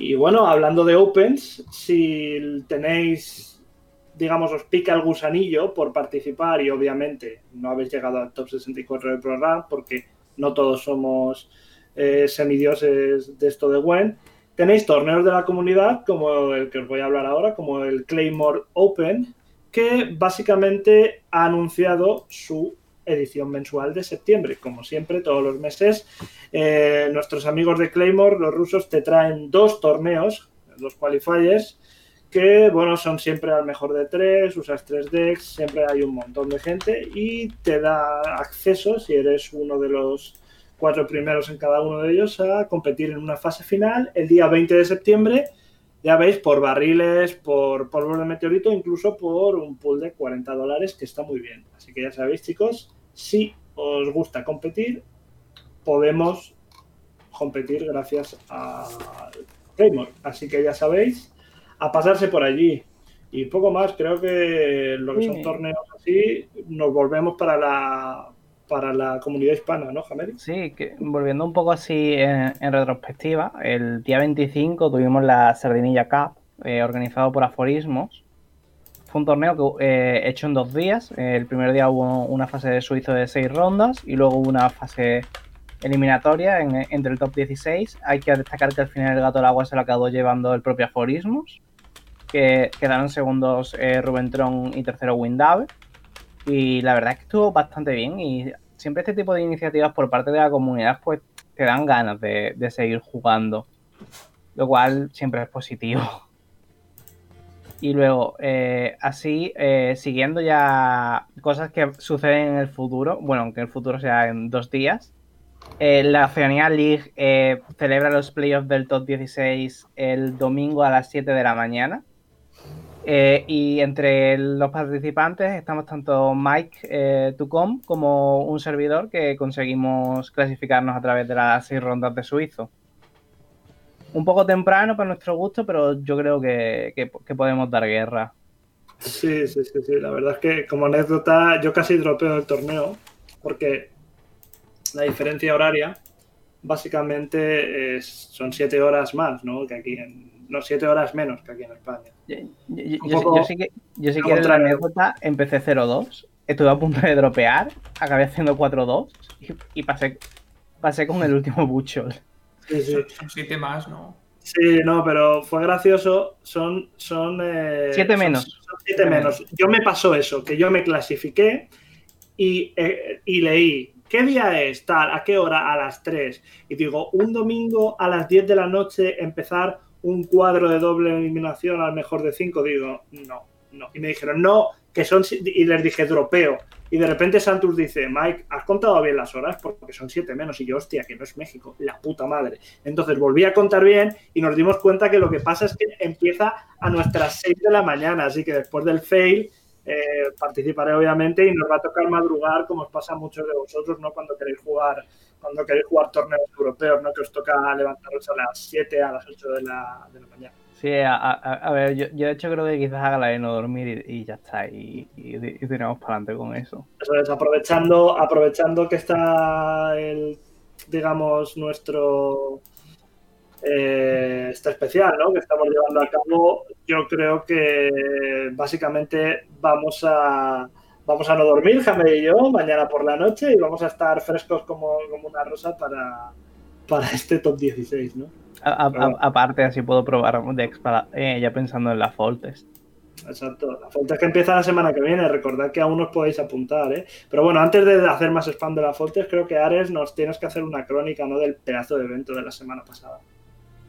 Y bueno, hablando de Opens, si tenéis, digamos, os pica el gusanillo por participar y obviamente no habéis llegado al top 64 del programa porque no todos somos eh, semidioses de esto de Gwen, tenéis torneos de la comunidad como el que os voy a hablar ahora, como el Claymore Open, que básicamente ha anunciado su edición mensual de septiembre. Como siempre, todos los meses, eh, nuestros amigos de Claymore, los rusos, te traen dos torneos, dos qualifiers, que bueno, son siempre al mejor de tres, usas tres decks, siempre hay un montón de gente y te da acceso, si eres uno de los cuatro primeros en cada uno de ellos, a competir en una fase final el día 20 de septiembre ya veis, por barriles, por polvo de meteorito, incluso por un pool de 40 dólares, que está muy bien. Así que ya sabéis, chicos, si os gusta competir, podemos competir gracias a Claymore. Así que ya sabéis, a pasarse por allí. Y poco más, creo que lo que son torneos así, nos volvemos para la para la comunidad hispana, ¿no, Jamel? Sí, que volviendo un poco así en, en, retrospectiva, el día 25 tuvimos la Sardinilla Cup, eh, organizado por Aforismos. Fue un torneo que, eh, hecho en dos días. El primer día hubo una fase de suizo de seis rondas y luego una fase eliminatoria en, entre el top 16. Hay que destacar que al final el gato del agua se lo acabó llevando el propio Aforismos, que quedaron segundos eh, Rubén Tron y tercero Windave. Y la verdad es que estuvo bastante bien y siempre este tipo de iniciativas por parte de la comunidad pues te dan ganas de, de seguir jugando, lo cual siempre es positivo. Y luego, eh, así, eh, siguiendo ya cosas que suceden en el futuro, bueno, aunque el futuro sea en dos días, eh, la Oceanía League eh, celebra los playoffs del top 16 el domingo a las 7 de la mañana. Eh, y entre los participantes estamos tanto Mike eh, Tucom como un servidor que conseguimos clasificarnos a través de las seis rondas de suizo. Un poco temprano para nuestro gusto, pero yo creo que, podemos dar guerra. Sí, sí, sí, sí, la verdad es que como anécdota yo casi dropeo el torneo porque la diferencia horaria básicamente son siete horas más, ¿no? Que aquí en, no, siete horas menos que aquí en España. Yo, yo, yo, yo sí que, yo sí que en la anécdota empecé 0-2, estuve a punto de dropear, acabé haciendo 4-2 y, y, pasé, pasé con el último Butchol. Sí, sí. Son siete más, ¿no? Sí, no, pero fue gracioso. Son. son eh, siete menos. Son, son siete menos. Yo me pasó eso, que yo me clasifiqué y, eh, y leí ¿Qué día es? Tal, ¿a qué hora? A las 3. Y digo, un domingo a las 10 de la noche empezar un cuadro de doble eliminación al mejor de 5. Digo, no, no. Y me dijeron, no, que son. Y les dije, dropeo. Y de repente Santos dice, Mike, ¿has contado bien las horas? Porque son 7 menos. Y yo, hostia, que no es México, la puta madre. Entonces volví a contar bien y nos dimos cuenta que lo que pasa es que empieza a nuestras 6 de la mañana. Así que después del fail eh, participaré obviamente y nos va a tocar madrugar como os pasa a muchos de vosotros, ¿no? Cuando queréis jugar, cuando queréis jugar torneos europeos, ¿no? Que os toca levantaros a las 7, a las 8 de la, de la mañana. Sí, a, a, a ver, yo, yo, de hecho creo que quizás haga la de no dormir y, y ya está, y, y, y tiramos para adelante con eso. Eso es, aprovechando, aprovechando que está el, digamos, nuestro eh, este especial ¿no? que estamos llevando a cabo, yo creo que básicamente vamos a, vamos a no dormir, Jame y yo, mañana por la noche y vamos a estar frescos como, como una rosa para, para este top 16, ¿no? aparte, así puedo probar Dex para, eh, ya pensando en la Fall Test. Exacto. La falta es que empieza la semana que viene. Recordad que aún os podéis apuntar, ¿eh? Pero bueno, antes de hacer más spam de la Foltes, creo que Ares nos tienes que hacer una crónica, ¿no? Del pedazo de evento de la semana pasada.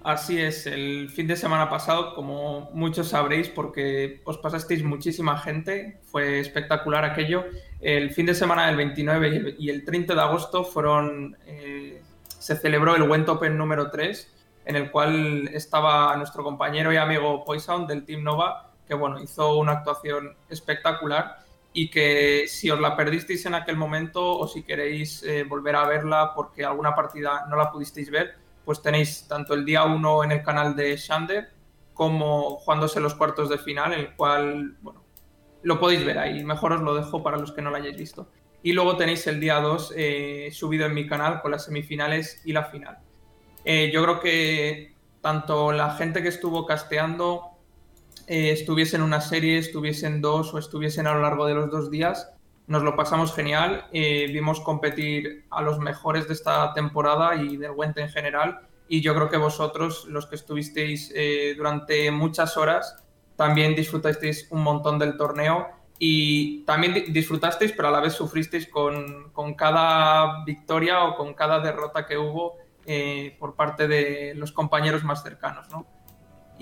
Así es, el fin de semana pasado, como muchos sabréis, porque os pasasteis muchísima gente, fue espectacular aquello. El fin de semana del 29 y el 30 de agosto fueron, eh, se celebró el Went Open número 3, en el cual estaba nuestro compañero y amigo Poison del Team Nova, que bueno, hizo una actuación espectacular y que si os la perdisteis en aquel momento o si queréis eh, volver a verla porque alguna partida no la pudisteis ver, pues tenéis tanto el día 1 en el canal de Shander como jugándose los cuartos de final, en el cual, bueno, lo podéis ver ahí. Mejor os lo dejo para los que no lo hayáis visto. Y luego tenéis el día 2 eh, subido en mi canal con las semifinales y la final. Eh, yo creo que tanto la gente que estuvo casteando eh, estuviesen una serie, estuviesen dos o estuviesen a lo largo de los dos días. Nos lo pasamos genial, eh, vimos competir a los mejores de esta temporada y del Wente en general. Y yo creo que vosotros, los que estuvisteis eh, durante muchas horas, también disfrutasteis un montón del torneo y también disfrutasteis, pero a la vez sufristeis con, con cada victoria o con cada derrota que hubo por parte de los compañeros más cercanos, ¿no?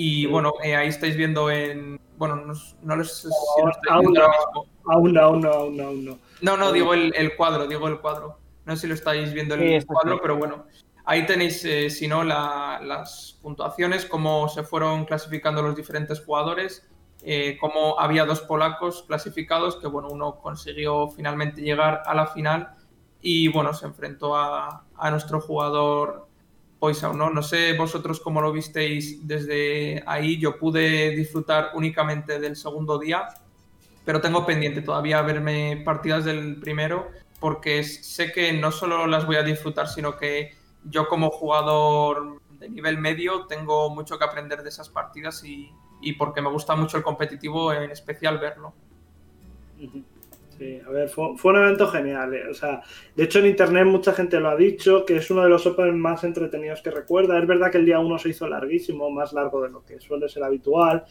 Y bueno, eh, ahí estáis viendo en. Bueno, no, no sé si lo estáis viendo ahora mismo. Aún no, aún no, aún no, aún no. No, no, digo el, el, cuadro, digo el cuadro. No sé si lo estáis viendo el sí, cuadro, pero bueno. Ahí tenéis, eh, si no, la, las puntuaciones, cómo se fueron clasificando los diferentes jugadores, eh, cómo había dos polacos clasificados, que bueno, uno consiguió finalmente llegar a la final y bueno, se enfrentó a, a nuestro jugador Poison, ¿no? No sé vosotros cómo lo visteis desde ahí. Yo pude disfrutar únicamente del segundo día, pero tengo pendiente todavía verme partidas del primero, porque sé que no solo las voy a disfrutar, sino que yo como jugador de nivel medio tengo mucho que aprender de esas partidas y, y porque me gusta mucho el competitivo, en especial verlo. Sí, a ver, fue, fue, un evento genial. ¿eh? O sea, de hecho en internet mucha gente lo ha dicho, que es uno de los Open más entretenidos que recuerda. Es verdad que el día 1 se hizo larguísimo, más largo de lo que suele ser habitual.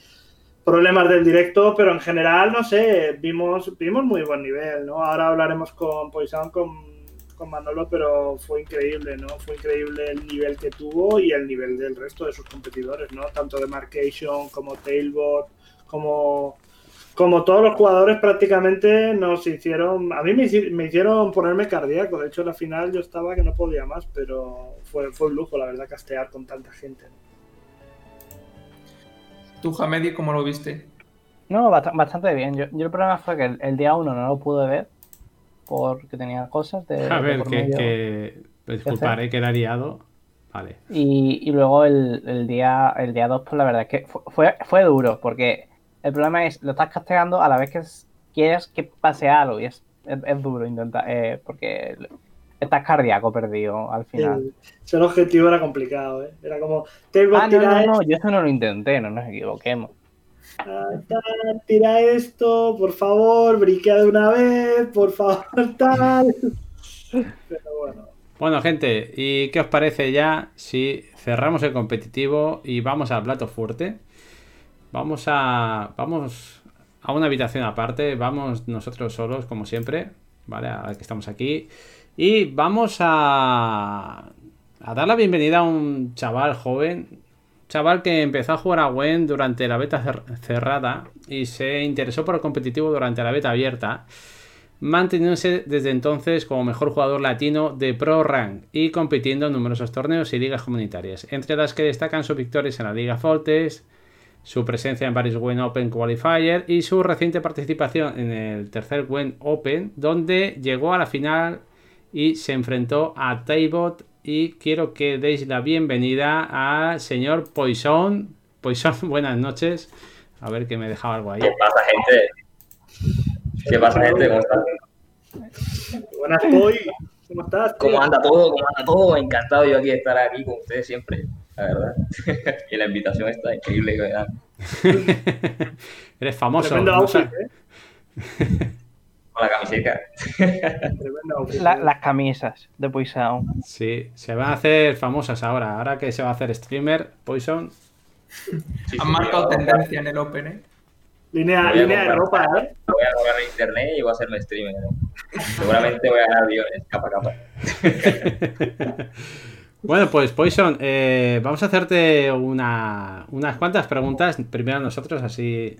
Problemas del directo, pero en general, no sé, vimos, vimos muy buen nivel, ¿no? Ahora hablaremos con Poison, con, con Manolo, pero fue increíble, ¿no? Fue increíble el nivel que tuvo y el nivel del resto de sus competidores, ¿no? Tanto de Marcation como Tailbot, como como todos los jugadores prácticamente nos hicieron, a mí me, me, hicieron ponerme cardíaco, de hecho en la final yo estaba que no podía más, pero fue, fue un lujo la verdad castear con tanta gente. ¿Tú, Hamedi, cómo lo viste? No, bastante bien. Yo, yo el problema fue que el, el, día uno no lo pude ver porque tenía cosas de... A ver, de que, que, disculparé que era liado. Vale. Y, y luego el, el, día el día 2, pues la verdad es que fue, fue duro porque el problema es, lo estás casteando a la vez que quieres que pase algo y es, es, es duro intentar, eh, porque estás cardíaco perdido al final. Sí, el objetivo era complicado, ¿eh? Era como, tengo ah, no, no, no, yo eso no lo intenté, no nos equivoquemos. Ah, tal, tira esto, por favor, briquea de una vez, por favor, tal. Pero bueno. Bueno, gente, ¿y qué os parece ya si cerramos el competitivo y vamos al plato fuerte? Vamos a. Vamos a una habitación aparte. Vamos nosotros solos, como siempre. ¿Vale? Ahora que estamos aquí. Y vamos a. A dar la bienvenida a un chaval joven. Chaval que empezó a jugar a Gwen durante la beta cerrada y se interesó por el competitivo durante la beta abierta, manteniéndose desde entonces como mejor jugador latino de Pro Rank y compitiendo en numerosos torneos y ligas comunitarias, entre las que destacan sus victorias en la Liga Foltes, su presencia en varios Wen Open Qualifier y su reciente participación en el tercer Wen Open, donde llegó a la final y se enfrentó a Taibot. Y quiero que deis la bienvenida al señor Poison. Poison, buenas noches. A ver que me dejaba algo ahí. ¿Qué pasa, gente? ¿Qué pasa, gente? ¿Cómo están? Buenas, Poi. ¿Cómo estás? ¿Cómo anda todo? ¿Cómo anda todo? Encantado yo aquí de estar aquí con ustedes siempre la verdad. y la invitación está increíble, ¿verdad? Eres famoso. Outfit, ¿eh? La camiseta. La- las camisas de Poison. Sí, se van a hacer famosas ahora. Ahora que se va a hacer streamer, Poison. Sí, sí, Han marcado tendencia en el Open, ¿eh? Línea, línea de ropa, ¿eh? Voy a comprar en internet y voy a hacerme streamer. ¿eh? Seguramente voy a ganar millones, capa capa. Bueno, pues Poison, eh, vamos a hacerte una, unas cuantas preguntas. Primero nosotros, así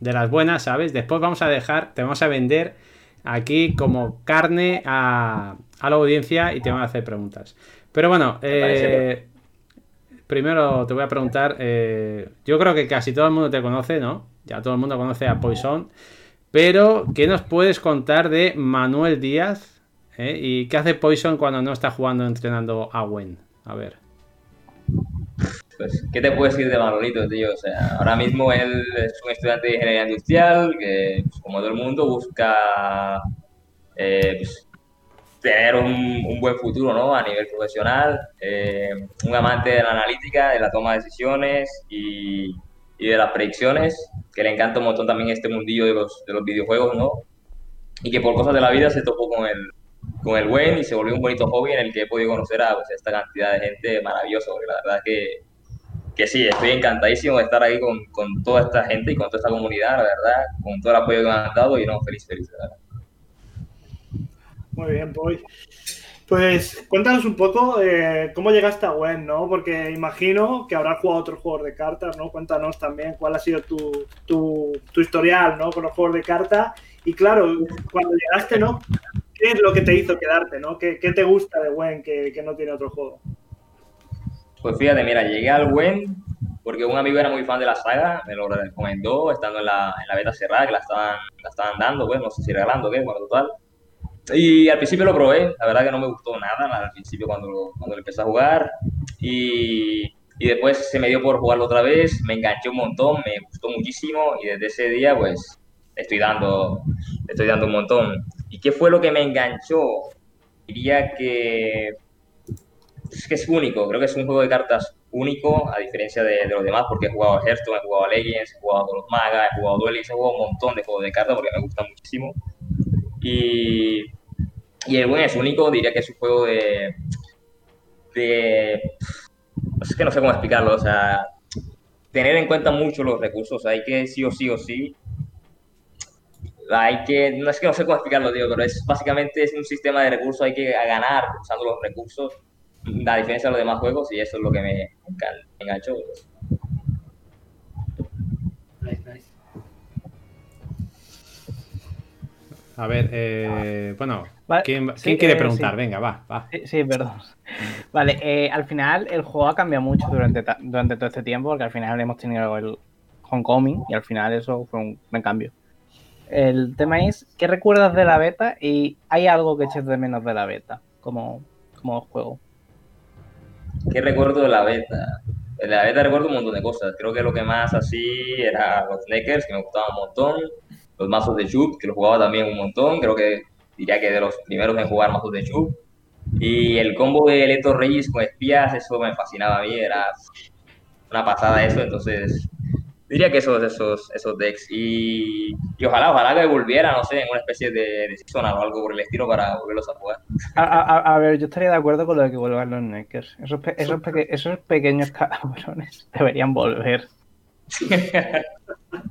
de las buenas, ¿sabes? Después vamos a dejar, te vamos a vender aquí como carne a, a la audiencia y te van a hacer preguntas. Pero bueno, eh, primero te voy a preguntar, eh, yo creo que casi todo el mundo te conoce, ¿no? Ya todo el mundo conoce a Poison. Pero, ¿qué nos puedes contar de Manuel Díaz? ¿Eh? ¿Y qué hace Poison cuando no está jugando entrenando a Gwen? A ver. Pues, ¿qué te puedo decir de Manolito, tío? O sea, ahora mismo él es un estudiante de ingeniería industrial que, pues, como todo el mundo, busca eh, pues, tener un, un buen futuro, ¿no? A nivel profesional, eh, un amante de la analítica, de la toma de decisiones y, y de las predicciones, que le encanta un montón también este mundillo de los, de los videojuegos, ¿no? Y que por cosas de la vida se topó con el, con el buen y se volvió un bonito hobby en el que he podido conocer a pues, esta cantidad de gente maravillosa, porque la verdad es que, que sí, estoy encantadísimo de estar aquí con, con toda esta gente y con toda esta comunidad, la verdad, con todo el apoyo que me han dado y no, feliz, feliz, verdad. Muy bien, Boy. Pues cuéntanos un poco eh, cómo llegaste a Gwen, ¿no? Porque imagino que habrás jugado otros juegos de cartas, ¿no? Cuéntanos también cuál ha sido tu, tu, tu historial, ¿no? Con los juegos de cartas. Y claro, cuando llegaste, ¿no? ¿Qué es lo que te hizo quedarte, ¿no? ¿Qué, qué te gusta de Gwen que, que no tiene otro juego? Pues fíjate, mira, llegué al Gwen porque un amigo era muy fan de la saga, me lo recomendó estando en la, en la beta cerrada, que la estaban, la estaban dando, pues, no sé si regalando qué, bueno, total. Y al principio lo probé, la verdad que no me gustó nada al principio cuando cuando lo empecé a jugar. Y, y después se me dio por jugarlo otra vez, me enganché un montón, me gustó muchísimo y desde ese día pues estoy dando, estoy dando un montón. ¿Y qué fue lo que me enganchó? Diría que es que es único, creo que es un juego de cartas único, a diferencia de, de los demás, porque he jugado a Hearthstone, he jugado a Legends, he jugado con los Magas, he jugado a Duelix, he jugado un montón de juegos de cartas porque me gustan muchísimo. Y, y el buen es único, diría que es un juego de... de es que no sé cómo explicarlo, o sea, tener en cuenta mucho los recursos, hay que sí o sí o sí hay que, no es que no sé cómo explicarlo, tío, pero es básicamente es un sistema de recursos, hay que ganar usando los recursos, a diferencia de los demás juegos, y eso es lo que me, engan- me enganchó. Nice, nice. A ver, eh, bueno, Vale, ¿quién, sí, quién quiere eh, preguntar? sí. Venga, va, va. Sí, sí, perdón. Vale, eh, al final el juego ha cambiado mucho durante, durante todo este tiempo, porque al final hemos tenido el Homecoming y al final eso fue un gran cambio. El tema es, ¿qué recuerdas de la beta y hay algo que eches de menos de la beta como, como juego? ¿Qué recuerdo de la beta? De la beta recuerdo un montón de cosas. Creo que lo que más así era los Neckers, que me gustaban un montón. Los mazos de Chup, que los jugaba también un montón. Creo que diría que de los primeros en jugar mazos de Chup. Y el combo de Leto Reyes con espías, eso me fascinaba a mí. Era una pasada eso. Entonces, diría que esos, esos, esos decks. Y, y ojalá, ojalá que volviera, no sé, en una especie de, de seasonal o algo por el estilo para volverlos a jugar. A, a- a ver, yo estaría de acuerdo con lo de que vuelvan los Neckers. Esos, pe- esos, peque- esos pequeños cabrones deberían volver.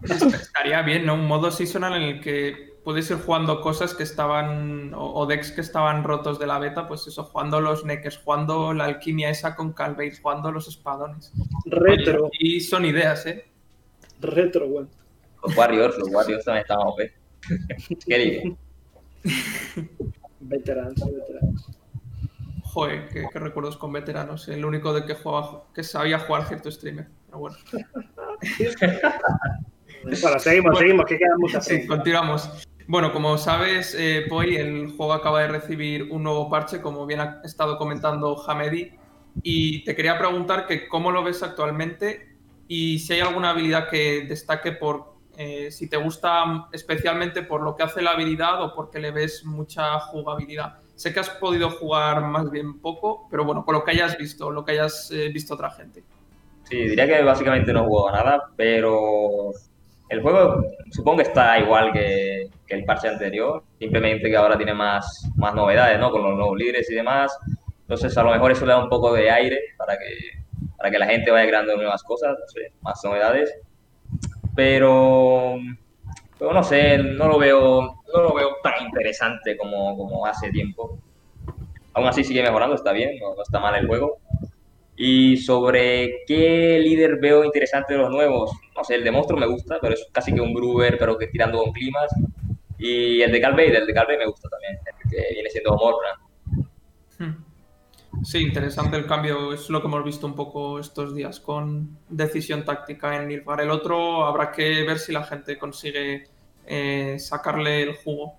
Estaría bien, ¿no? Un modo seasonal en el que puedes ir jugando cosas que estaban, o, o decks que estaban rotos de la beta, pues eso, jugando los Neckers, jugando la alquimia esa con Calveit, jugando los espadones. Retro, Y son ideas, ¿eh? Retro, Gwen. Los Warriors, los Warriors también estaban OP. ¿Qué digo? Veteranos, veteranos. Joder, qué, qué recuerdos con veteranos. El único de que jugaba, que sabía jugar cierto streamer. Pero bueno. Bueno, seguimos, seguimos, que quedan muchas Sí, continuamos. Bueno, como sabes, eh, Poi, el juego acaba de recibir un nuevo parche, como bien ha estado comentando Hamedi, y te quería preguntar que cómo lo ves actualmente y si hay alguna habilidad que destaque por eh, si te gusta especialmente por lo que hace la habilidad o porque le ves mucha jugabilidad. Sé que has podido jugar más bien poco, pero bueno, por lo que hayas visto, lo que hayas eh, visto otra gente. Sí, diría que básicamente no he jugado nada, pero el juego supongo que está igual que, que, el parche anterior, simplemente que ahora tiene más, más novedades, ¿no? Con los nuevos líderes y demás. Entonces, a lo mejor eso le da un poco de aire para que, para que la gente vaya creando nuevas cosas, no más novedades. Pero, pero no sé, no lo veo, no lo veo tan interesante como, como hace tiempo. Aún así sigue mejorando, está bien, no, está mal el juego. Y sobre qué líder veo interesante de los nuevos, no sé, el de Monstruo me gusta, pero es casi que un Gruber, pero que tirando con climas. Y el de Calvey, el de Calvey me gusta también, el que viene siendo Morbrand. Hmm. Sí, interesante el cambio, es lo que hemos visto un poco estos días con decisión táctica en Nilvar. El otro habrá que ver si la gente consigue eh, sacarle el jugo.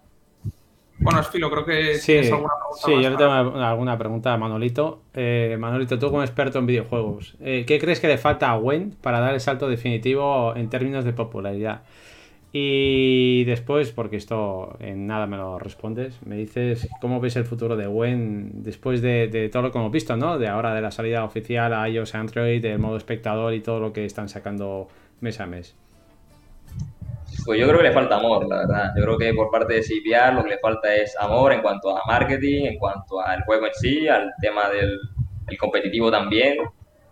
Bueno, Esfilo, creo que sí, tienes alguna pregunta. Sí, yo le tengo alguna pregunta a Manolito. Eh, Manolito, tú como experto en videojuegos, eh, ¿qué crees que le falta a Gwen para dar el salto definitivo en términos de popularidad? Y después, porque esto en nada me lo respondes, me dices cómo ves el futuro de Gwen después de, de todo lo que hemos visto, ¿no? De ahora de la salida oficial a iOS, Android, del modo espectador y todo lo que están sacando mes a mes. Pues yo creo que le falta amor, la verdad. Yo creo que por parte de CPR lo que le falta es amor en cuanto a marketing, en cuanto al juego en sí, al tema del competitivo también.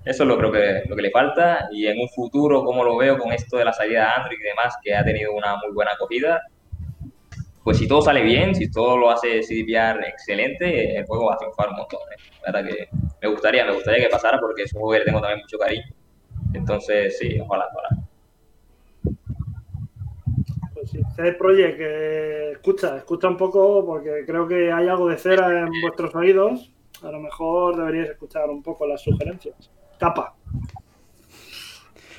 Eso es lo creo que lo que le falta y en un futuro, como lo veo con esto de la salida de Android y demás, que ha tenido una muy buena acogida, pues si todo sale bien, si todo lo hace CDPR excelente, el juego va a triunfar un montón. ¿eh? Verdad que me gustaría, me gustaría que pasara porque es un juego que tengo también mucho cariño. Entonces, sí, ojalá, ojalá. CD Projekt, escucha, escucha un poco porque creo que hay algo de cera en vuestros oídos. A lo mejor deberíais escuchar un poco las sugerencias. Capa.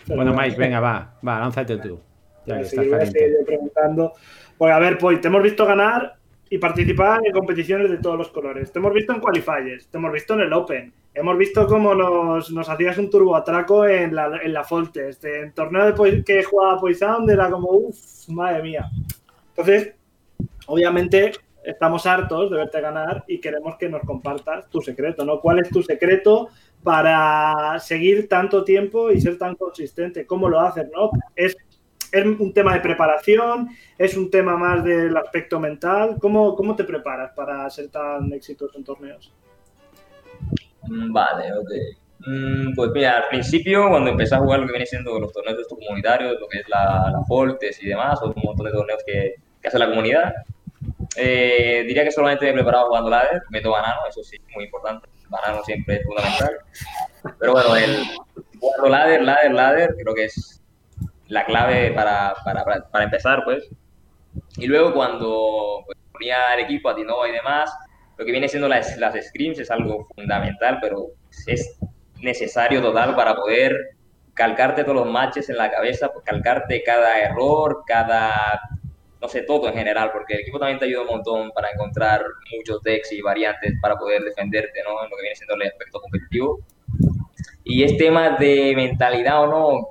bueno, Mike, venga, va, va, lánzate tú. Ya estás preguntando. Pues a ver, pues te hemos visto ganar y participar en competiciones de todos los colores. Te hemos visto en qualifiers, te hemos visto en el Open, hemos visto cómo nos, nos hacías un turbo atraco en la, en la Foltest, en torneo de que jugaba Poison era como, uff, madre mía. Entonces, obviamente estamos hartos de verte ganar y queremos que nos compartas tu secreto, ¿no? ¿Cuál es tu secreto para seguir tanto tiempo y ser tan consistente? ¿Cómo lo haces, no? Es ¿Es un tema de preparación? ¿Es un tema más del aspecto mental? ¿Cómo, cómo te preparas para ser tan exitoso en torneos? Mm, vale, ok. Mm, pues mira, al principio, cuando empecé a jugar lo que viene siendo los torneos de estos comunitarios, lo que es la, la y demás, o un montón de torneos que, que hace la comunidad, eh, diría que solamente me he preparado jugando ladder, meto banano, eso sí, muy importante. Banano siempre es fundamental. Pero bueno, el jugando ladder, ladder, ladder, creo que es la clave para, para, para, empezar, pues. Y luego cuando pues, ponía el equipo a Tinova y demás, lo que viene siendo las, las scrims es algo fundamental, pero es necesario total para poder calcarte todos los matches en la cabeza, calcarte cada error, cada, no sé, todo en general, porque el equipo también te ayuda un montón para encontrar muchos decks y variantes para poder defenderte, ¿no? En lo que viene siendo el aspecto competitivo. Y es tema de mentalidad o no,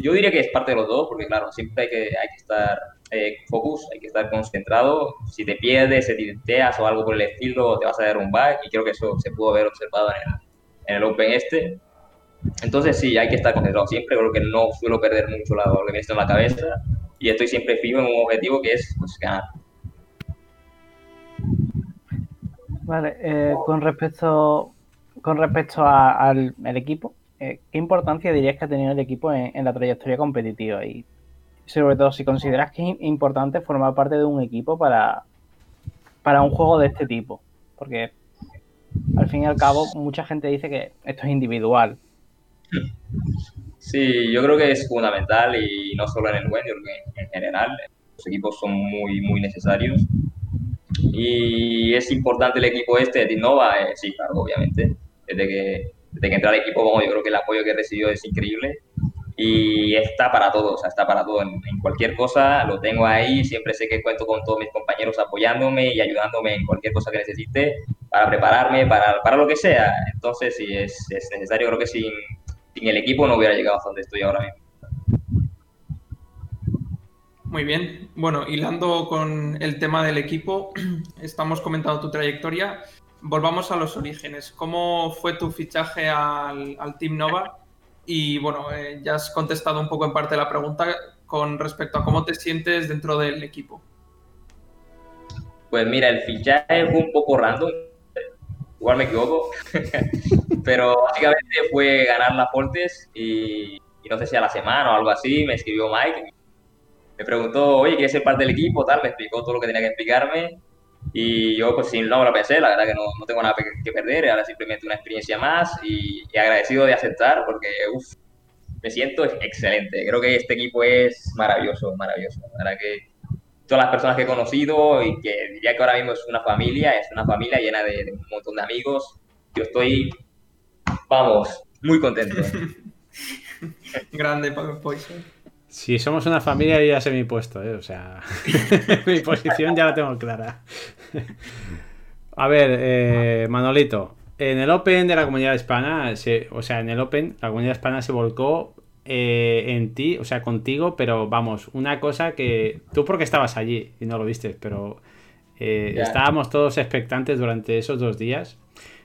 yo diría que es parte de los dos, porque claro, siempre hay que, hay que estar eh, focus, hay que estar concentrado. Si te pierdes, te tienteas o algo por el estilo, te vas a bug, y creo que eso se pudo haber observado en el, en el Open este. Entonces sí, hay que estar concentrado siempre, creo que no suelo perder mucho la, lo que en la cabeza y estoy siempre fijo en un objetivo que es pues, ganar. Vale, eh, con respecto con respecto al equipo, eh, ¿qué importancia dirías que ha tenido el equipo en, la trayectoria competitiva? Y sobre todo, si consideras que es importante formar parte de un equipo para, para un juego de este tipo. Porque al fin y al cabo, mucha gente dice que esto es individual. Sí, yo creo que es fundamental y no solo en el web, en general. Los equipos son muy, muy necesarios. Y es importante el equipo este de Innova, eh, sí, claro, obviamente. Desde que desde que entré al equipo, como yo creo que el apoyo que he recibido es increíble y está para todo, o sea, está para todo. En, cualquier cosa lo tengo ahí, siempre sé que cuento con todos mis compañeros apoyándome y ayudándome en cualquier cosa que necesite para prepararme, para, para lo que sea. Entonces, sí, es, es necesario, creo que sin, sin el equipo no hubiera llegado hasta donde estoy ahora mismo. Muy bien. Bueno, hilando con el tema del equipo, estamos comentando tu trayectoria volvamos a los orígenes. ¿Cómo fue tu fichaje al, Team Nova? Y bueno, eh, ya has contestado un poco en parte la pregunta. con respecto a cómo te sientes dentro del equipo. Pues mira, el fichaje fue un poco random, igual me equivoco, pero básicamente fue ganar las Fortes y, y, no sé si a la semana o algo así, me escribió Mike, me preguntó, oye, ¿quieres ser parte del equipo? Tal, me explicó todo lo que tenía que explicarme y yo pues sin no lo pensé, la verdad que no, no, tengo nada que perder, ahora simplemente una experiencia más y, y agradecido de aceptar porque uf, me siento excelente, creo que este equipo es maravilloso, maravilloso, la verdad que todas las personas que he conocido y que diría que ahora mismo es una familia, es una familia llena de, de un montón de amigos. Yo estoy, vamos, muy contento. Grande, Pablo Poison. Si somos una familia, yo ya sé mi puesto, ¿eh? o sea, mi posición ya la tengo clara. A ver, eh, Manolito, en el Open de la comunidad hispana, se, o sea, en el Open, la comunidad hispana se volcó eh, en ti, o sea, contigo, pero vamos, una cosa que tú porque estabas allí y no lo viste, pero eh, estábamos todos expectantes durante esos dos días.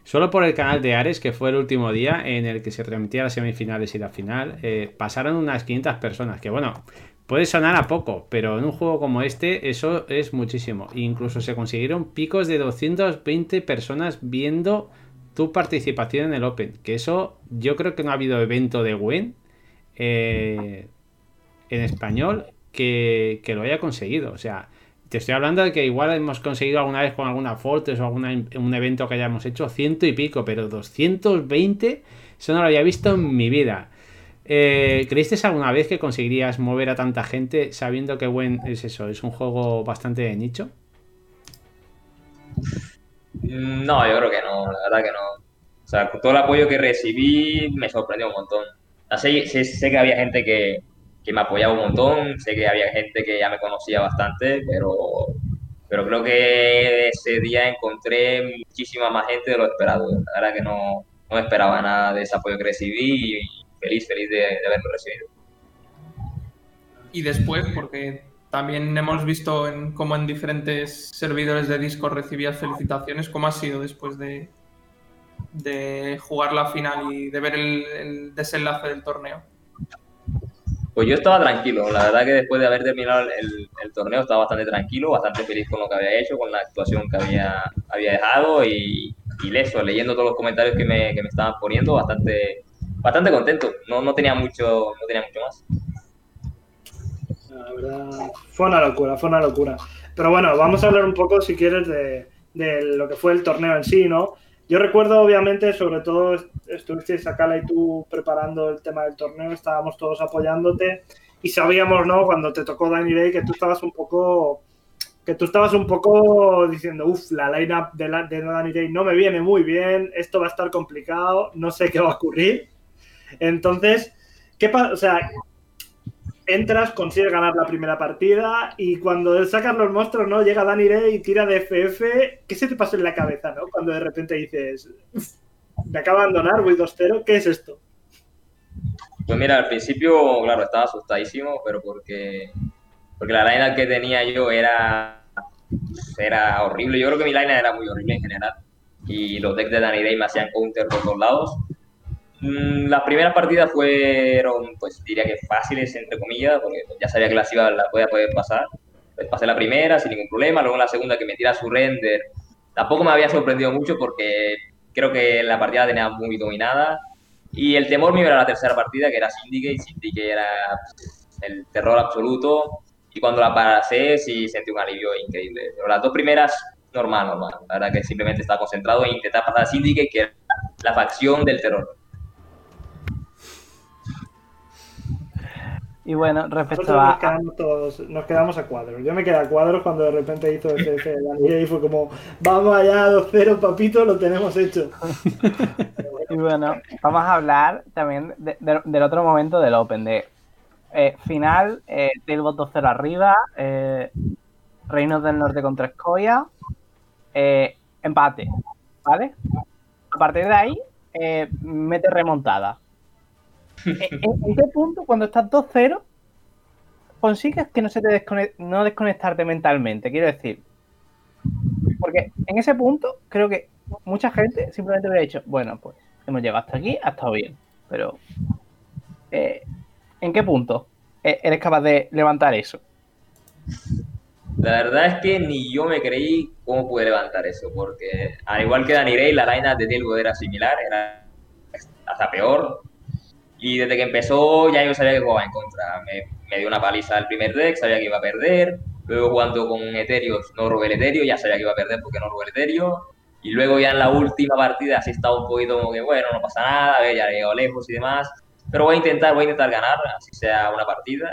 Solo por el canal de Ares, que fue el último día en el que se transmitía las semifinales y la final, eh, pasaron unas 500 personas, que bueno, puede sonar a poco, pero en un juego como este eso es muchísimo. incluso se consiguieron picos de 220 personas viendo tu participación en el Open, que eso yo creo que no ha habido evento de Gwen eh, en español que, lo haya conseguido. O sea, te estoy hablando de que igual hemos conseguido alguna vez con alguna Fortes o alguna, un evento que hayamos hecho ciento y pico, pero 220, eso no lo había visto en mi vida. Eh, ¿Creíste alguna vez que conseguirías mover a tanta gente sabiendo que Gwen es eso? ¿Es un juego bastante nicho? No, yo creo que no, la verdad que no. O sea, todo el apoyo que recibí me sorprendió un montón. Sé, sé, que había gente que, que, me apoyaba un montón, sé que había gente que ya me conocía bastante, pero, pero creo que ese día encontré muchísima más gente de lo esperado. La verdad que no, no esperaba nada de ese apoyo que recibí y feliz, feliz de, de haberlo recibido. Y después, porque también hemos visto en, como en diferentes servidores de Discord recibías felicitaciones, ¿cómo ha sido después de, de jugar la final y de ver el, el, desenlace del torneo? Pues yo estaba tranquilo, la verdad que después de haber terminado el, el, torneo estaba bastante tranquilo, bastante feliz con lo que había hecho, con la actuación que había, había dejado y, y leso, leyendo todos los comentarios que me, que me estaban poniendo, bastante, bastante contento, no, no, tenía mucho, no tenía mucho más. La verdad, fue una locura, fue una locura. Pero bueno, vamos a hablar un poco, si quieres, de, de lo que fue el torneo en sí, ¿no? Yo recuerdo, obviamente, sobre todo, estuviste Sakala y tú preparando el tema del torneo, estábamos todos apoyándote y sabíamos, ¿no? Cuando te tocó Danny Day que tú estabas un poco, que tú estabas un poco diciendo, uff, la line-up de, de Danny Day no me viene muy bien, esto va a estar complicado, no sé qué va a ocurrir. Entonces, ¿qué? O sea, entras, consigues ganar la primera partida y cuando sacas los monstruos, ¿no? Llega Danny Day y tira de FF. ¿Qué se te pasa en la cabeza, no? Cuando de repente dices, me acaba de abandonar, voy 2-0, ¿qué es esto? Pues mira, al principio, claro, estaba asustadísimo, pero porque, porque la line que tenía yo era, era horrible. Yo creo que mi line era muy horrible en general. Y los decks de Danny Day me hacían counter por todos lados. Las primeras partidas fueron, pues diría que fáciles, entre comillas, porque ya sabía que las iba, la podía poder pasar. Pues pasé la primera sin ningún problema, luego la segunda que me tira su render. Tampoco me había sorprendido mucho porque creo que la partida la tenía muy dominada. Y el temor mío era la tercera partida, que era Syndicate. Syndicate era el terror absoluto. Y cuando la pasé, sí sentí un alivio increíble. Pero las dos primeras, normal, normal. La verdad que simplemente estaba concentrado en intentar pasar a Syndicate, que era la facción del terror. Y bueno, respecto Nosotros a. Nos quedamos, todos, nos quedamos a cuadros. Yo me quedé a cuadros cuando de repente hizo Daniel y fue como, vamos allá, 2-0, papito, lo tenemos hecho. y bueno, vamos a hablar también de, de, del otro momento del Open, de eh, final, eh, Tailbot 2-0 arriba, eh, Reinos del Norte contra Escoya, eh, empate, ¿vale? A partir de ahí, mete remontada. ¿En, ¿En, qué punto, cuando estás 2-0, consigues que no se te desconect no desconectarte mentalmente? Quiero decir, porque en ese punto creo que mucha gente simplemente hubiera dicho, bueno, pues hemos llegado hasta aquí, ha estado bien, pero eh, ¿en qué punto eres capaz de levantar eso? La verdad es que ni yo me creí cómo pude levantar eso, porque al igual que Danny Gray, la line de Tilgo era similar, era hasta peor. Y desde que empezó ya yo sabía que jugaba en contra. Me, me dio una paliza al primer deck, sabía que iba a perder. Luego jugando con Ethereos, no robé el Ethereum, ya sabía que iba a perder porque no robé el Ethereum. Y luego ya en la última partida así estaba un poquito como que, bueno, no pasa nada, ver, ya llegado lejos y demás. Pero voy a intentar, voy a intentar ganar, así sea una partida.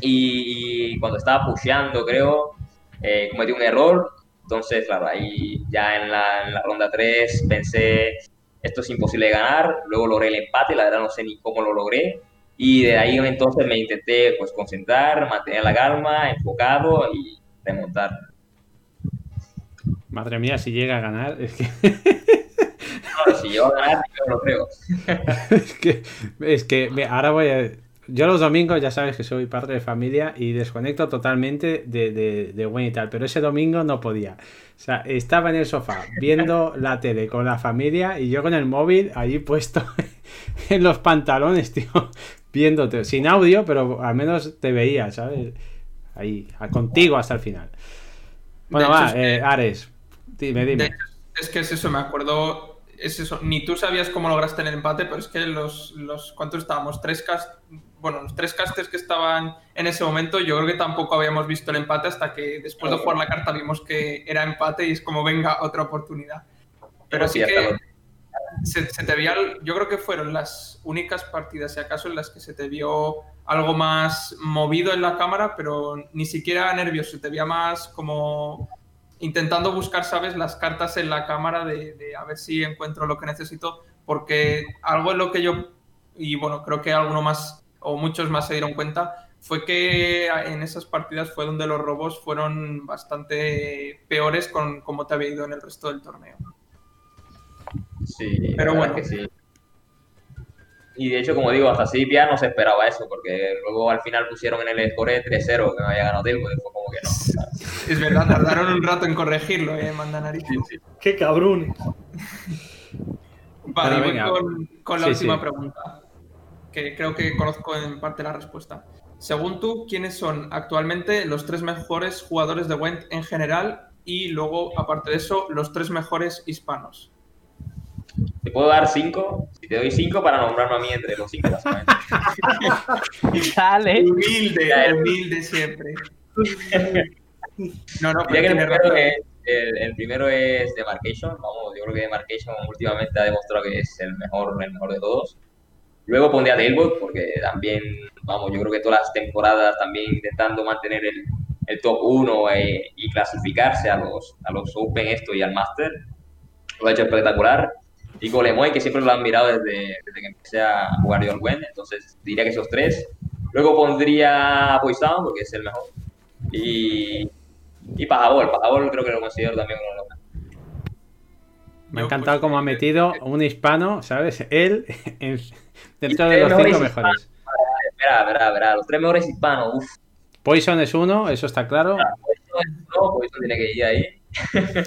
Y, cuando estaba pusheando, creo, eh, cometí un error. Entonces, claro, ahí ya en la, en la ronda 3 pensé, esto es imposible de ganar. Luego logré el empate, la verdad no sé ni cómo lo logré. Y de ahí entonces me intenté pues concentrar, mantener la calma, enfocado y remontar. Madre mía, si llega a ganar, es que... no, si llega a ganar, yo no lo creo. es que, es que ahora voy a... Yo los domingos ya sabes que soy parte de familia y desconecto totalmente de, de, de y tal, pero ese domingo no podía. O sea, estaba en el sofá viendo la tele con la familia y yo con el móvil allí puesto en los pantalones, tío, viéndote, sin audio, pero al menos te veía, ¿sabes? Ahí, contigo hasta el final. Bueno, va, eh, Ares, dime, dime. es que es eso, me acuerdo, es eso, ni tú sabías cómo lograste el empate, pero es que los, los ¿cuántos estábamos? Tres cast, bueno, los tres casters que estaban en ese momento, yo creo que tampoco habíamos visto el empate hasta que después de jugar la carta vimos que era empate y es como, venga, otra oportunidad. Pero sí que se, te veía, yo creo que fueron las únicas partidas, si acaso, en las que se te vio algo más movido en la cámara, pero ni siquiera nervioso, se te veía más como intentando buscar, ¿sabes?, las cartas en la cámara de, a ver si encuentro lo que necesito, porque algo en lo que yo, y bueno, creo que alguno más o muchos más se dieron cuenta, fue que en esas partidas fue donde los robos fueron bastante peores con cómo te había ido en el resto del torneo. Sí, pero bueno. Que sí. Y de hecho, como digo, hasta Sipia no se esperaba eso, porque luego al final pusieron en el score 3-0 que me había ganado Tilbo, y fue como que no. Es verdad, tardaron un rato en corregirlo, eh, Mandanari. Qué cabrón. Vale, voy con, con la última pregunta, que creo que conozco en parte la respuesta. Según tú, ¿quiénes son actualmente los tres mejores jugadores de Went en general y luego, aparte de eso, los tres mejores hispanos? Te puedo dar cinco, si te doy cinco para nombrarme a mí entre los cinco, básicamente. Dale. Humilde, humilde siempre. no, no, pero el primero, es, el, primero es Demarcation. Vamos, yo creo que Demarcation últimamente ha demostrado que es el mejor, el mejor de todos. Luego pondría a Tailbot, porque también, vamos, yo creo que todas las temporadas también intentando mantener el, el top 1 eh, y clasificarse a los, a los Open esto y al Master. Lo ha hecho espectacular y Golemoy, que siempre lo han mirado desde, desde que empecé a jugar yo al entonces diría que esos tres. Luego pondría a Poison, porque es el mejor. Y, y Pajabol, Pajabol creo que lo considero también uno de los mejores. Me ha encantado cómo ha metido un hispano, ¿sabes? Él dentro de los cinco mejores. Espera, espera, espera. Los tres mejores hispanos, uff. Poison es uno, eso está claro. Poison es uno, Poison tiene que ir ahí.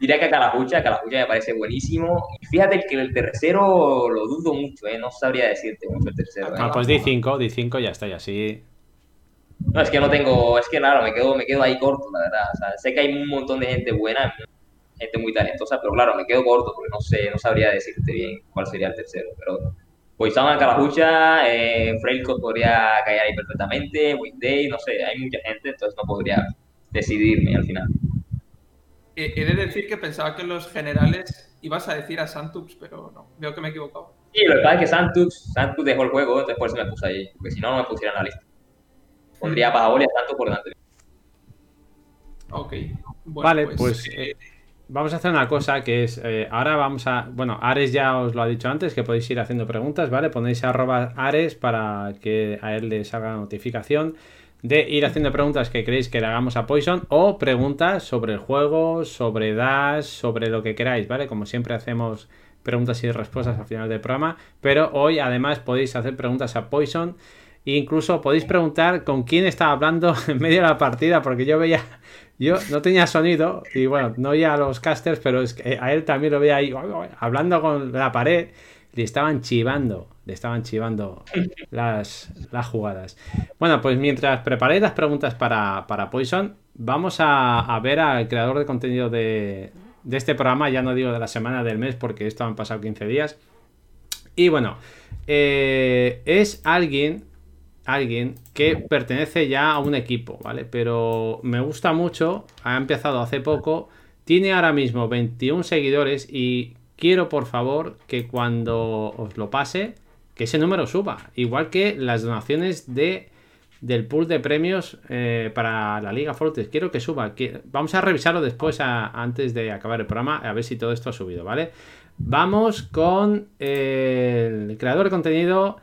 Diría que Calajucha, Calajucha me parece buenísimo. Y fíjate que el tercero lo dudo mucho, ¿eh? no sabría decirte mucho el tercero. Ah, pues di 5, di 5 ya está, y así. No, es que no tengo, es que claro, me quedo, me quedo ahí corto, la verdad. O sea, sé que hay un montón de gente buena, gente muy talentosa, pero claro, me quedo corto porque no sé, no sabría decirte bien cuál sería el tercero. Pero en Calajucha, eh, podría caer ahí perfectamente, Day, no sé, hay mucha gente, entonces no podría decidirme al final. He de decir que pensaba que los generales ibas a decir a Santux, pero no, veo que me he equivocado. Sí, lo que pasa es que Santux, Santux dejó el juego, después se me puse ahí, porque si no, no me pusiera en la lista. Pondría a Pajabol y a Santux por delante. Ok. vale, pues, pues eh, vamos a hacer una cosa que es, eh, ahora vamos a, bueno, Ares ya os lo ha dicho antes, que podéis ir haciendo preguntas, ¿vale? Ponéis arroba Ares para que a él le salga la notificación de ir haciendo preguntas que queréis que le hagamos a Poison o preguntas sobre el juego, sobre Dash, sobre lo que queráis, ¿vale? Como siempre hacemos preguntas y respuestas al final del programa, pero hoy además podéis hacer preguntas a Poison e incluso podéis preguntar con quién estaba hablando en medio de la partida, porque yo veía, yo no tenía sonido y bueno, no oía a los casters, pero es que a él también lo veía ahí hablando con la pared, le estaban chivando le estaban chivando las, las jugadas. Bueno, pues mientras preparéis las preguntas para, para Poison, vamos a, a ver al creador de contenido de, de este programa, ya no digo de la semana del mes porque esto han pasado 15 días. Y bueno, eh, es alguien, alguien que pertenece ya a un equipo, ¿vale? Pero me gusta mucho, ha empezado hace poco, tiene ahora mismo 21 seguidores y quiero por favor que cuando os lo pase, que ese número suba. Igual que las donaciones de del pool de premios eh, para la Liga Fortes. Quiero que suba. Vamos a revisarlo después antes de acabar el programa, a ver si todo esto ha subido, ¿vale? Vamos con el creador de contenido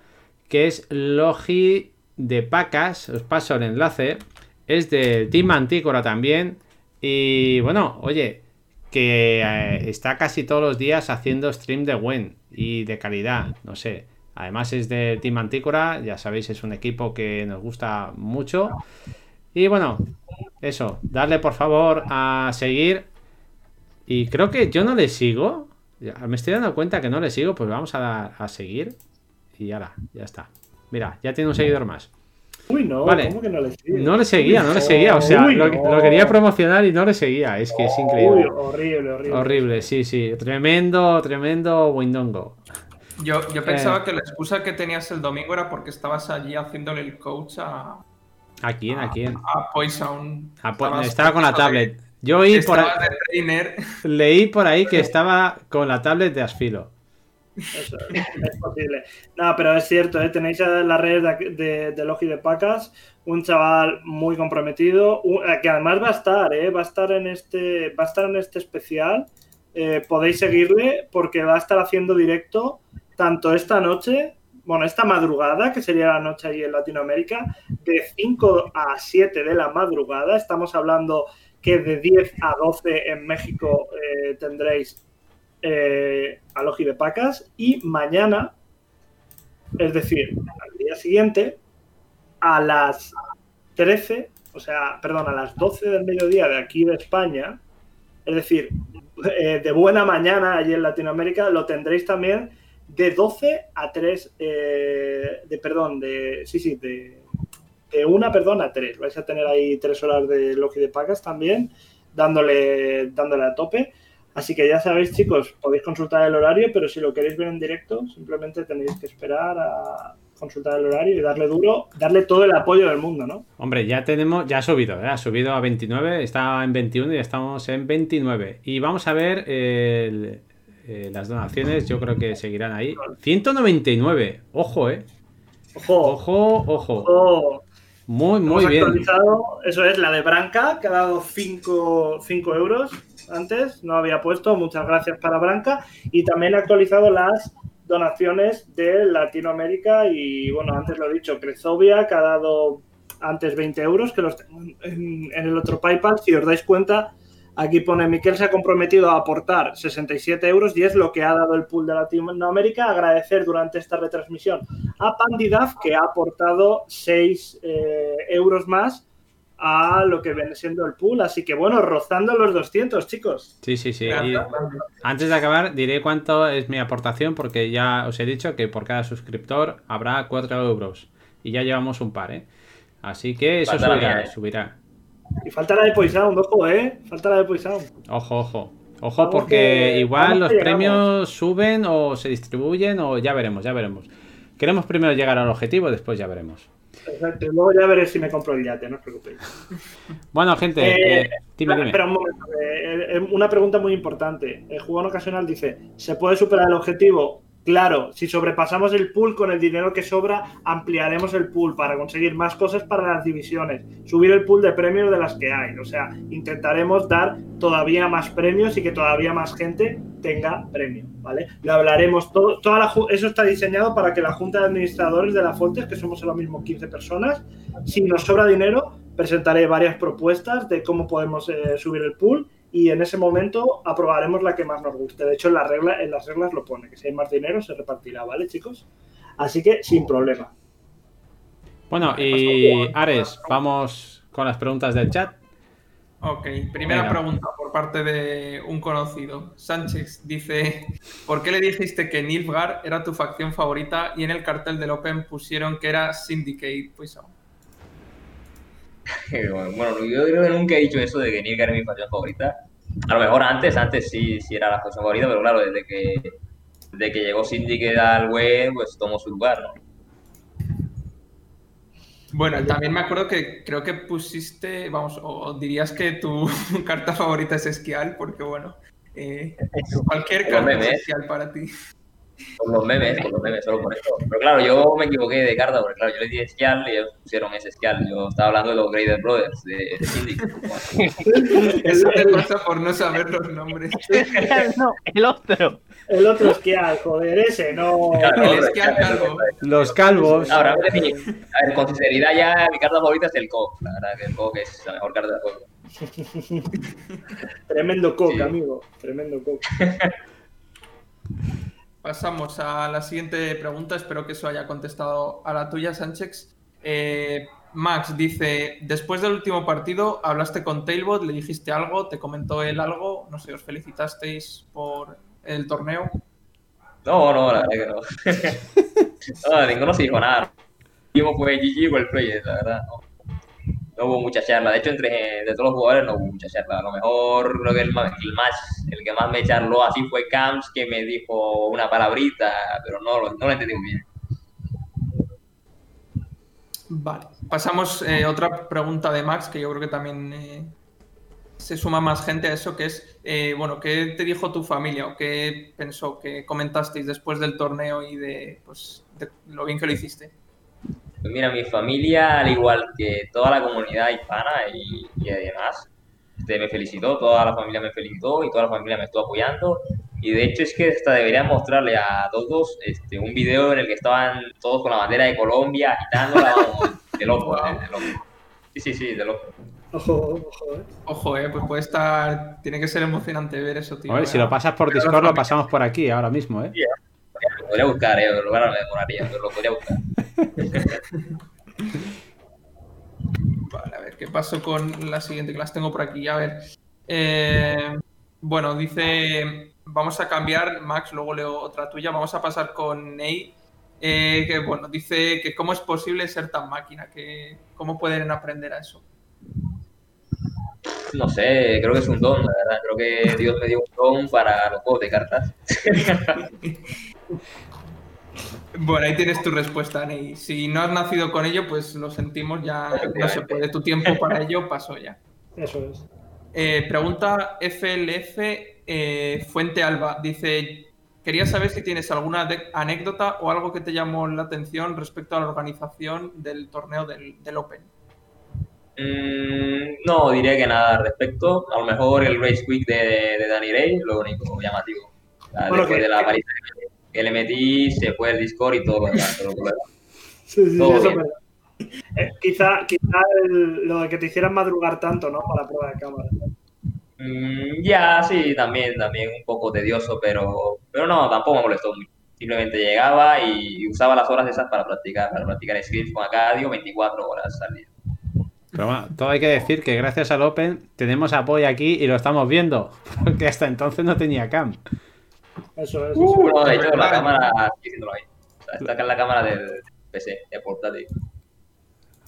que es Logi de Pacas. Os paso el enlace. Es del Team Antícora también. Y bueno, oye, que eh, está casi todos los días haciendo stream de buen y de calidad. No sé. Además es de Team Antícora, ya sabéis, es un equipo que nos gusta mucho. Y bueno, eso, darle por favor a seguir. Y creo que yo no le sigo. Me estoy dando cuenta que no le sigo, pues vamos a a seguir. Y ahora, ya está. Mira, ya tiene un seguidor más. Uy, no, ¿cómo que no le sigue? No le seguía, no le seguía. O sea, lo, quería promocionar y no le seguía. Es que es increíble. horrible, horrible. Horrible, sí, sí. Tremendo, tremendo Windongo. Yo, pensaba eh. que la excusa que tenías el domingo era porque estabas allí haciéndole el coach a. ¿A quién? ¿A, quién? A Poison. estaba con la tablet. Yo oí por ahí, leí por ahí que estaba con la tablet de Asfilo. Es, posible. No, pero es cierto, ¿eh? tenéis en la red de, de, Logi de Pacas un chaval muy comprometido, eh, que además va a estar, ¿eh? va a estar en este, va a estar en este especial. podéis seguirle porque va a estar haciendo directo tanto esta noche, bueno, esta madrugada, que sería la noche ahí en Latinoamérica, de 5 a 7 de la madrugada, estamos hablando que de 10 a 12 en México tendréis eh, Aloji de Pacas y mañana, es decir, al día siguiente, a las 13, o sea, perdón, a las 12 del mediodía de aquí de España, es decir, eh, de buena mañana allí en Latinoamérica, lo tendréis también de 12 a 3, eh, de perdón, de, sí, sí, de, de una, perdón, a 3. Vais a tener ahí 3 horas de Loki de Pacas también, dándole, dándole a tope. Así que ya sabéis, chicos, podéis consultar el horario, pero si lo queréis ver en directo, simplemente tenéis que esperar a consultar el horario y darle duro, darle todo el apoyo del mundo, ¿no? Hombre, ya tenemos, ya ha subido, ¿eh? ha subido a 29, está en 21 y estamos en 29. Y vamos a ver el, eh, las donaciones yo creo que seguirán ahí. 199, ojo, eh. Ojo, ojo, ojo. Muy, muy bien. Eso es, la de Branca, que ha dado 5 euros antes, no había puesto. Muchas gracias para Branca. Y también ha actualizado las donaciones de Latinoamérica y, bueno, antes lo he dicho, Crezovia, que ha dado antes 20 euros, que los tengo en el otro PayPal. Si os dais cuenta, Aquí pone, Miquel se ha comprometido a aportar 67 euros y es lo que ha dado el pool de Latinoamérica. Agradecer durante esta retransmisión a Pandidaf que ha aportado 6 eh, euros más a lo que viene siendo el pool. Así que bueno, rozando los 200, chicos. Sí, sí, sí. antes de acabar, diré cuánto es mi aportación porque ya os he dicho que por cada suscriptor habrá 4 euros. Y ya llevamos un par, ¿eh? Así que eso subirá, subirá. Y falta la de Poisound, ojo, ¿eh? Falta la de Poisound. Ojo, ojo. Ojo, porque igual los premios suben o se distribuyen o ya veremos, ya veremos. Queremos primero llegar al objetivo, después ya veremos. Exacto, luego ya veré si me compro el yate, no os preocupéis. Bueno, gente, eh, eh, dime, dime. Pero un momento, eh, una pregunta muy importante. El jugador ocasional dice: ¿se puede superar el objetivo? Claro, si sobrepasamos el pool con el dinero que sobra, ampliaremos el pool para conseguir más cosas para las divisiones, subir el pool de premios de las que hay. O sea, intentaremos dar todavía más premios y que todavía más gente tenga premio, ¿vale? Lo hablaremos todo, toda eso está diseñado para que la Junta de Administradores de la Fontes, que somos ahora mismo 15 personas, si nos sobra dinero, presentaré varias propuestas de cómo podemos eh, subir el pool y en ese momento aprobaremos la que más nos guste. De hecho, en, la regla, en las reglas lo pone, que si hay más dinero se repartirá, ¿vale, chicos? Así que sin problema. Bueno, y Ares, vamos con las preguntas del chat. Ok, primera Venga. pregunta por parte de un conocido. Sánchez dice, ¿por qué le dijiste que Nilfgaard era tu facción favorita y en el cartel del Open pusieron que era Syndicate? Pues no. Bueno, yo creo que nunca he dicho eso de que Nilgar es mi facción favorita. A lo mejor antes, antes sí, sí era la facción favorita, pero claro, desde que, desde que llegó Syndicate al web, pues tomó su lugar, ¿no? Bueno, también me acuerdo que creo que pusiste, vamos, o dirías que tu carta favorita es Esquial, porque bueno, eh, cualquier carta es. Esquial para ti. Por los memes, por los memes, solo por eso. Pero claro, yo me equivoqué de carta, porque claro, yo le di Esquial y ellos pusieron ese Esquial. Yo estaba hablando de los Greater Brothers, de, de Syndicate. Eso te pasa por no saber los nombres. no, el otro. El otro esquial, joder, ese, no. Claro, El Esquial calvo. Los calvos. Ahora, a ver, mi- a ver, con sinceridad ya mi carta favorita es el COG. La verdad que el COG es la mejor carta del juego. Tremendo Sí. amigo. Tremendo coque. Pasamos a la siguiente pregunta. Espero que eso haya contestado a la tuya, Sánchez. Eh, Max dice: Después del último partido, hablaste con Tailbot, le dijiste algo, te comentó él algo, no sé, os felicitasteis por el torneo. No, no, no. no, ninguno se dijo nada. El último fue GG el Player, la verdad. No hubo mucha charla. De hecho, entre de todos los jugadores no hubo mucha charla. A lo mejor creo que el, el el que más me charló así fue Camps, que me dijo una palabrita, pero no, no lo entendí muy bien. Vale. Pasamos eh, otra pregunta de Max, que yo creo que también eh, se suma más gente a eso, que es, eh, bueno, ¿qué te dijo tu familia o qué pensó, qué comentasteis después del torneo y de, pues, de lo bien que lo hiciste? Pues mira, mi familia, al igual que toda la comunidad hispana y, y además, este, me felicitó, toda la familia me felicitó y toda la familia me estuvo apoyando. Y de hecho es que hasta debería mostrarle a todos este, un video en el que estaban todos con la bandera de Colombia agitándola, de loco, eh, de loco. Sí, sí, sí, de loco. Ojo, ojo, eh. Ojo, eh, pues puede estar, tiene que ser emocionante ver eso, tío. A ver, si lo pasas por Discord, lo pasamos por aquí ahora mismo, ¿eh? Lo podría buscar, eh, lo demoraría, pero lo podría buscar. Vale, a ver, ¿qué pasó con la siguiente? Que las tengo por aquí. A ver. Eh, bueno, dice. Vamos a cambiar, Max, luego leo otra tuya. Vamos a pasar con Ney. eh, que bueno, dice que cómo es posible ser tan máquina, que cómo pueden aprender a eso. No sé, creo que es un don, la verdad. Creo que Dios me dio un don para los juegos de cartas. Bueno, ahí tienes tu respuesta, Ney. Si no has nacido con ello, pues lo sentimos, ya no se puede. Tu tiempo para ello pasó ya. Eso es. Eh, pregunta FLF eh, Fuente Alba. Dice, quería saber si tienes alguna anécdota o algo que te llamó la atención respecto a la organización del torneo del, del Open. Mm, no, diría que nada al respecto. A lo mejor el Race Quick de, de Danny Ray, lo único llamativo. Bueno, después que- de la que, que le metí, se fue el Discord y todo lo demás. pero lo demás. Sí, sí, sí, Todo eso verdad. Eh, quizá quizá el- lo de que te hicieran madrugar tanto, ¿no? Para la prueba de cámara. Mm, ya, sí, también, también un poco tedioso, pero, pero no, tampoco me molestó mucho. Simplemente llegaba y usaba las horas esas para practicar, para practicar scripts con Acadio 24 horas al día. Pero bueno, todo hay que decir que gracias al Open tenemos apoyo aquí y lo estamos viendo. Porque hasta entonces no tenía cam. Eso es. Uh, no, de es hecho, la cámara ahí. O sea, está acá en la cámara del PC, de portátil.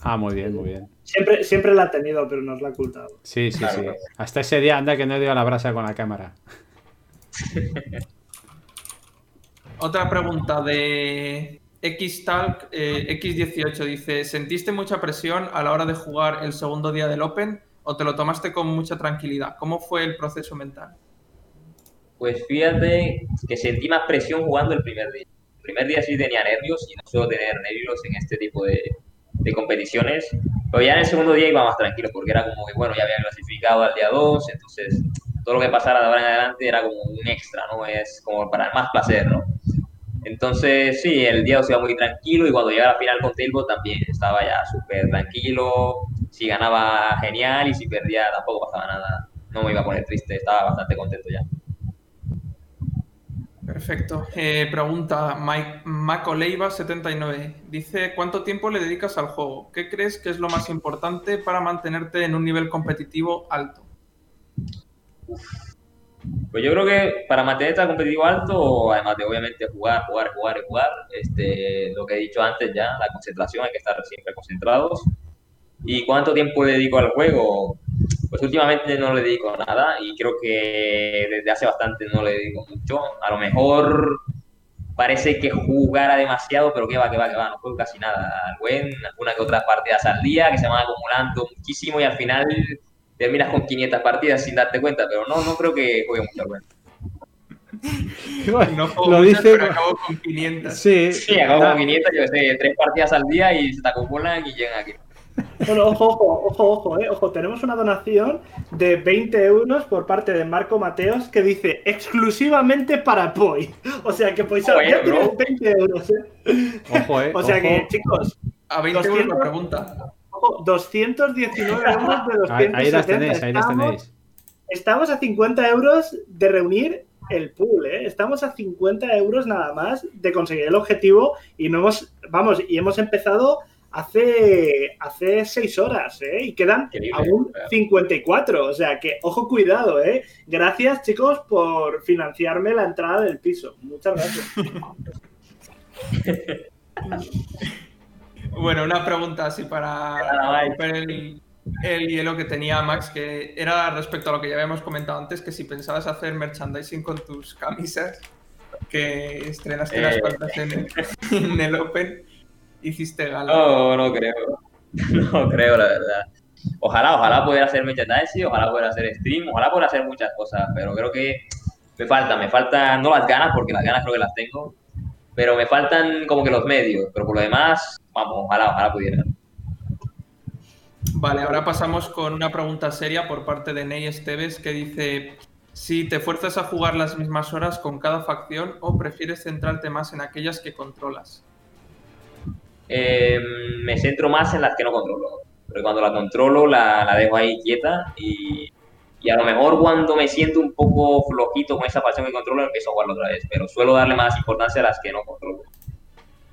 Ah, muy bien, muy bien. Siempre, siempre la ha tenido, pero nos la ha ocultado. Sí, sí, Claro, sí. claro. Hasta ese día anda que no dio la brasa con la cámara. Otra pregunta de Xtalk eh, X18 dice, ¿sentiste mucha presión a la hora de jugar el segundo día del Open o te lo tomaste con mucha tranquilidad? ¿Cómo fue el proceso mental? Pues fíjate que sentí más presión jugando el primer día. El primer día sí tenía nervios y no suelo tener nervios en este tipo de, de competiciones. Pero ya en el segundo día iba más tranquilo porque era como que, bueno, ya había clasificado al día 2, entonces todo lo que pasara de ahora en adelante era como un extra, ¿no? Es como para más placer, ¿no? Entonces, sí, el día 2 iba muy tranquilo y cuando llegaba a la final con Tailbot también estaba ya súper tranquilo. Si ganaba, genial, y si perdía tampoco pasaba nada. No me iba a poner triste, estaba bastante contento ya. Perfecto. Eh, pregunta Mike Macoleiva79. Dice, ¿cuánto tiempo le dedicas al juego? ¿Qué crees que es lo más importante para mantenerte en un nivel competitivo alto? Pues yo creo que para mantener este competitivo alto, además de obviamente jugar, jugar, jugar jugar, este, lo que he dicho antes ya, la concentración, hay que estar siempre concentrados. ¿Y cuánto tiempo dedico al juego? Pues últimamente no le dedico nada y creo que desde hace bastante no le dedico mucho. A lo mejor parece que jugara demasiado, pero que va, que va, que va, no juego casi nada. Al buen, algunas que otras partidas al día que se van acumulando muchísimo y al final terminas con 500 partidas sin darte cuenta, pero no, no creo que juegue mucho al No lo dice, pero acabo con 500. Sí, sí acabo con 500, yo sé, tres partidas al día y se te acumulan y llegan aquí. Bueno, ojo, ojo, ojo, ojo, eh, ojo, tenemos una donación de 20 euros por parte de Marco Mateos que dice exclusivamente para Poi. O sea que pues ya tienes 20 euros, eh. Ojo, eh. O sea que, chicos. A 20 euros la pregunta. 219 euros de 270. Ahí, las tenéis, ahí las tenéis. Estamos a 50 euros de reunir el pool, ¿eh? Estamos a 50 euros nada más de conseguir el objetivo y no hemos, vamos, y hemos empezado hace, hace 6 horas, ¿eh? Y quedan aún 54, o sea que, ojo, cuidado, ¿eh? Gracias, chicos, por financiarme la entrada del piso. Muchas gracias. Bueno, una pregunta así para romper el, hielo que tenía Max, que era respecto a lo que ya habíamos comentado antes, que si pensabas hacer merchandising con tus camisas, que estrenaste las cuantas en, en, el Open, hiciste gala. No, no creo. No creo, la verdad. Ojalá, ojalá pudiera hacer merchandising, ojalá pudiera hacer stream, ojalá pudiera hacer muchas cosas, pero creo que me falta, me faltan, no las ganas, porque las ganas creo que las tengo, pero me faltan como que los medios, pero por lo demás, vamos, ojalá, ojalá pudiera. Vale, ahora pasamos con una pregunta seria por parte de Ney Esteves que dice si te fuerzas a jugar las mismas horas con cada facción o prefieres centrarte más en aquellas que controlas. Eh, me centro más en las que no controlo, porque cuando la controlo la, dejo ahí quieta y a lo mejor cuando me siento un poco flojito con esa pasión que controlo, empiezo a jugarlo otra vez. Pero suelo darle más importancia a las que no controlo.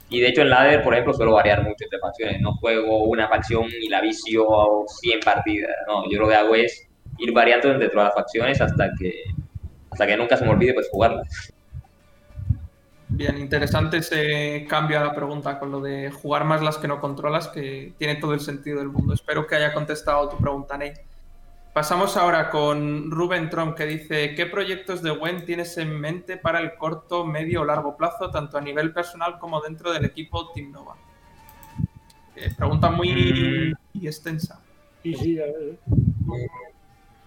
Y de hecho en ladder, por ejemplo, suelo variar mucho entre facciones. No juego una facción y la vicio 100 partidas. No, yo lo que hago es ir variando entre todas las facciones hasta que, hasta que nunca se me olvide pues jugarlas. Bien, interesante ese cambio a la pregunta con lo de jugar más las que no controlas, que tiene todo el sentido del mundo. Espero que haya contestado tu pregunta, Ney. Pasamos ahora con Rubén Trump que dice, ¿qué proyectos de WEN tienes en mente para el corto, medio o largo plazo, tanto a nivel personal como dentro del equipo Team Nova? Eh, pregunta muy mm. extensa. Sí, sí, a ver.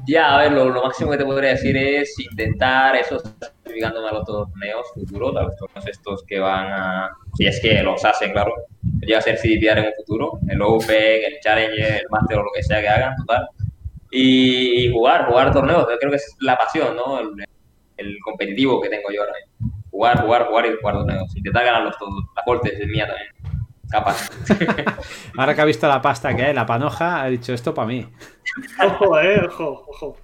Ya, a ver, lo, máximo que te podría decir es intentar eso, clasificándome a los torneos futuros, a los torneos estos que van a, si es que los hacen, claro, llega a ser CDPR en un futuro, el Open, el Challenger, el Master o lo que sea que hagan, total y, jugar, jugar torneos. Yo creo que es la pasión, ¿no? El, competitivo que tengo yo ahora mismo. Jugar, jugar, jugar y jugar torneos. Intentar ganarlos todos. La corte es mía también. Capaz. ahora que ha visto la pasta que hay, la panoja, ha dicho esto para mí. Ojo, eh, ojo, ojo.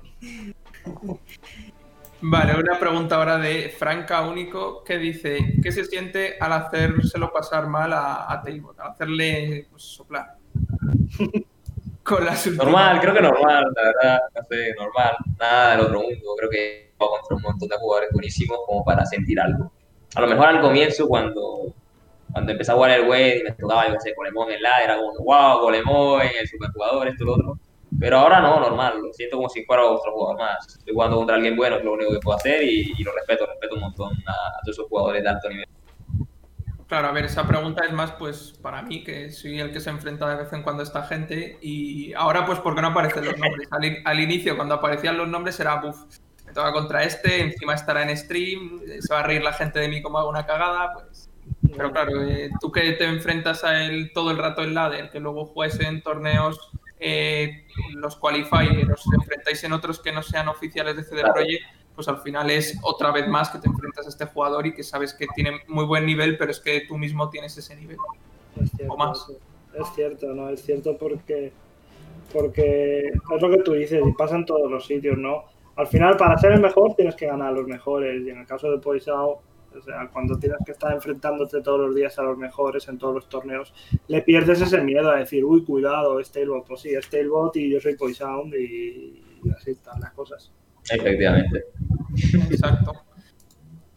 Vale, una pregunta ahora de Franca Único que dice, ¿qué se siente al hacérselo pasar mal a, a Taylor? Al hacerle pues, soplar. Normal, creo que normal, la verdad, no sé, normal. Nada del otro mundo. Creo que va contra un montón de jugadores buenísimos como para sentir algo. A lo mejor al comienzo, cuando, cuando empecé a jugar el web y me tocaba, yo sé, Golemón en la, era como, wow, Golemón, el superjugador, esto y lo otro. Pero ahora no, normal, lo siento como si fuera otro jugador más. Estoy jugando contra alguien bueno, es lo único que puedo hacer y, lo respeto, respeto un montón a todos esos jugadores de alto nivel. Claro, a ver, esa pregunta es más pues para mí, que soy el que se enfrenta de vez en cuando a esta gente. Y ahora, pues, ¿por qué no aparecen los nombres? Al, inicio, cuando aparecían los nombres, era buf, me toca contra este, encima estará en stream, se va a reír la gente de mí como hago una cagada, pues. Pero claro, eh, tú que te enfrentas a él todo el rato en ladder, que luego juegues en torneos, eh, los qualifiers, os enfrentáis en otros que no sean oficiales de CD Projekt pues al final es otra vez más que te enfrentas a este jugador y que sabes que tiene muy buen nivel, pero es que tú mismo tienes ese nivel. Es cierto, o más. Es cierto, ¿no? Es cierto porque, porque es lo que tú dices y pasa en todos los sitios, ¿no? Al final, para ser el mejor, tienes que ganar a los mejores. Y en el caso de Poisao, o sea, cuando tienes que estar enfrentándote todos los días a los mejores en todos los torneos, le pierdes ese miedo a decir, uy, cuidado, es Tailbot. Pues sí, es Tailbot y yo soy Poisound y, y así están las cosas. Efectivamente. Exacto.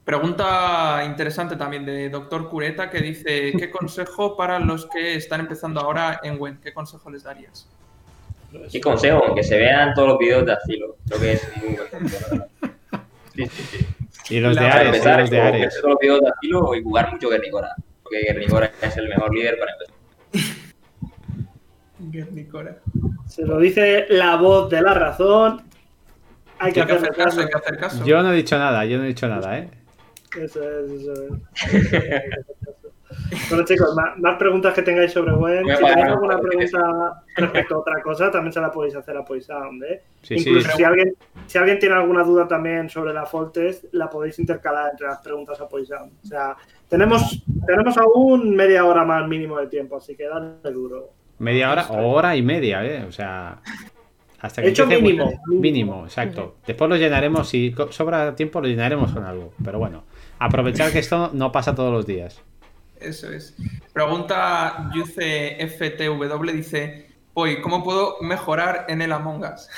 Pregunta interesante también de Doctor Cureta que dice, ¿qué consejo para los que están empezando ahora en WEN? ¿Qué consejo les darías? ¿Qué consejo? Que se vean todos los vídeos de Asilo. Creo que es muy buen consejo. Sí, sí, sí. Y los de Ares, y empezar, los de Ares. todos los vídeos de Asilo y jugar mucho Guernicora. Porque Guernicora es el mejor líder para empezar. Guernicora. Se lo dice la voz de la razón. Hay que Hay que hacer caso, caso. hay que hacer caso. Yo no he dicho nada, yo no he dicho nada, ¿eh? Eso es, eso es. Bueno, chicos, más, más preguntas que tengáis sobre a Si tenéis alguna pregunta respecto a otra cosa, también se la podéis hacer a Poisound, ¿eh? Sí, sí. Incluso si alguien, si alguien tiene alguna duda también sobre la Fall Test, la podéis intercalar entre las preguntas a Poisound. O sea, tenemos, tenemos aún media hora más mínimo de tiempo, así que dale duro. Media hora o hora y media, ¿eh? O sea. Hasta que Hecho mínimo, Mínimo, mínimo. exacto. Después lo llenaremos, si sobra tiempo, lo llenaremos con algo. Pero bueno, aprovechar que esto no pasa todos los días. Eso es. Pregunta Yuce FTW, dice, Poi, ¿cómo puedo mejorar en el Among Us?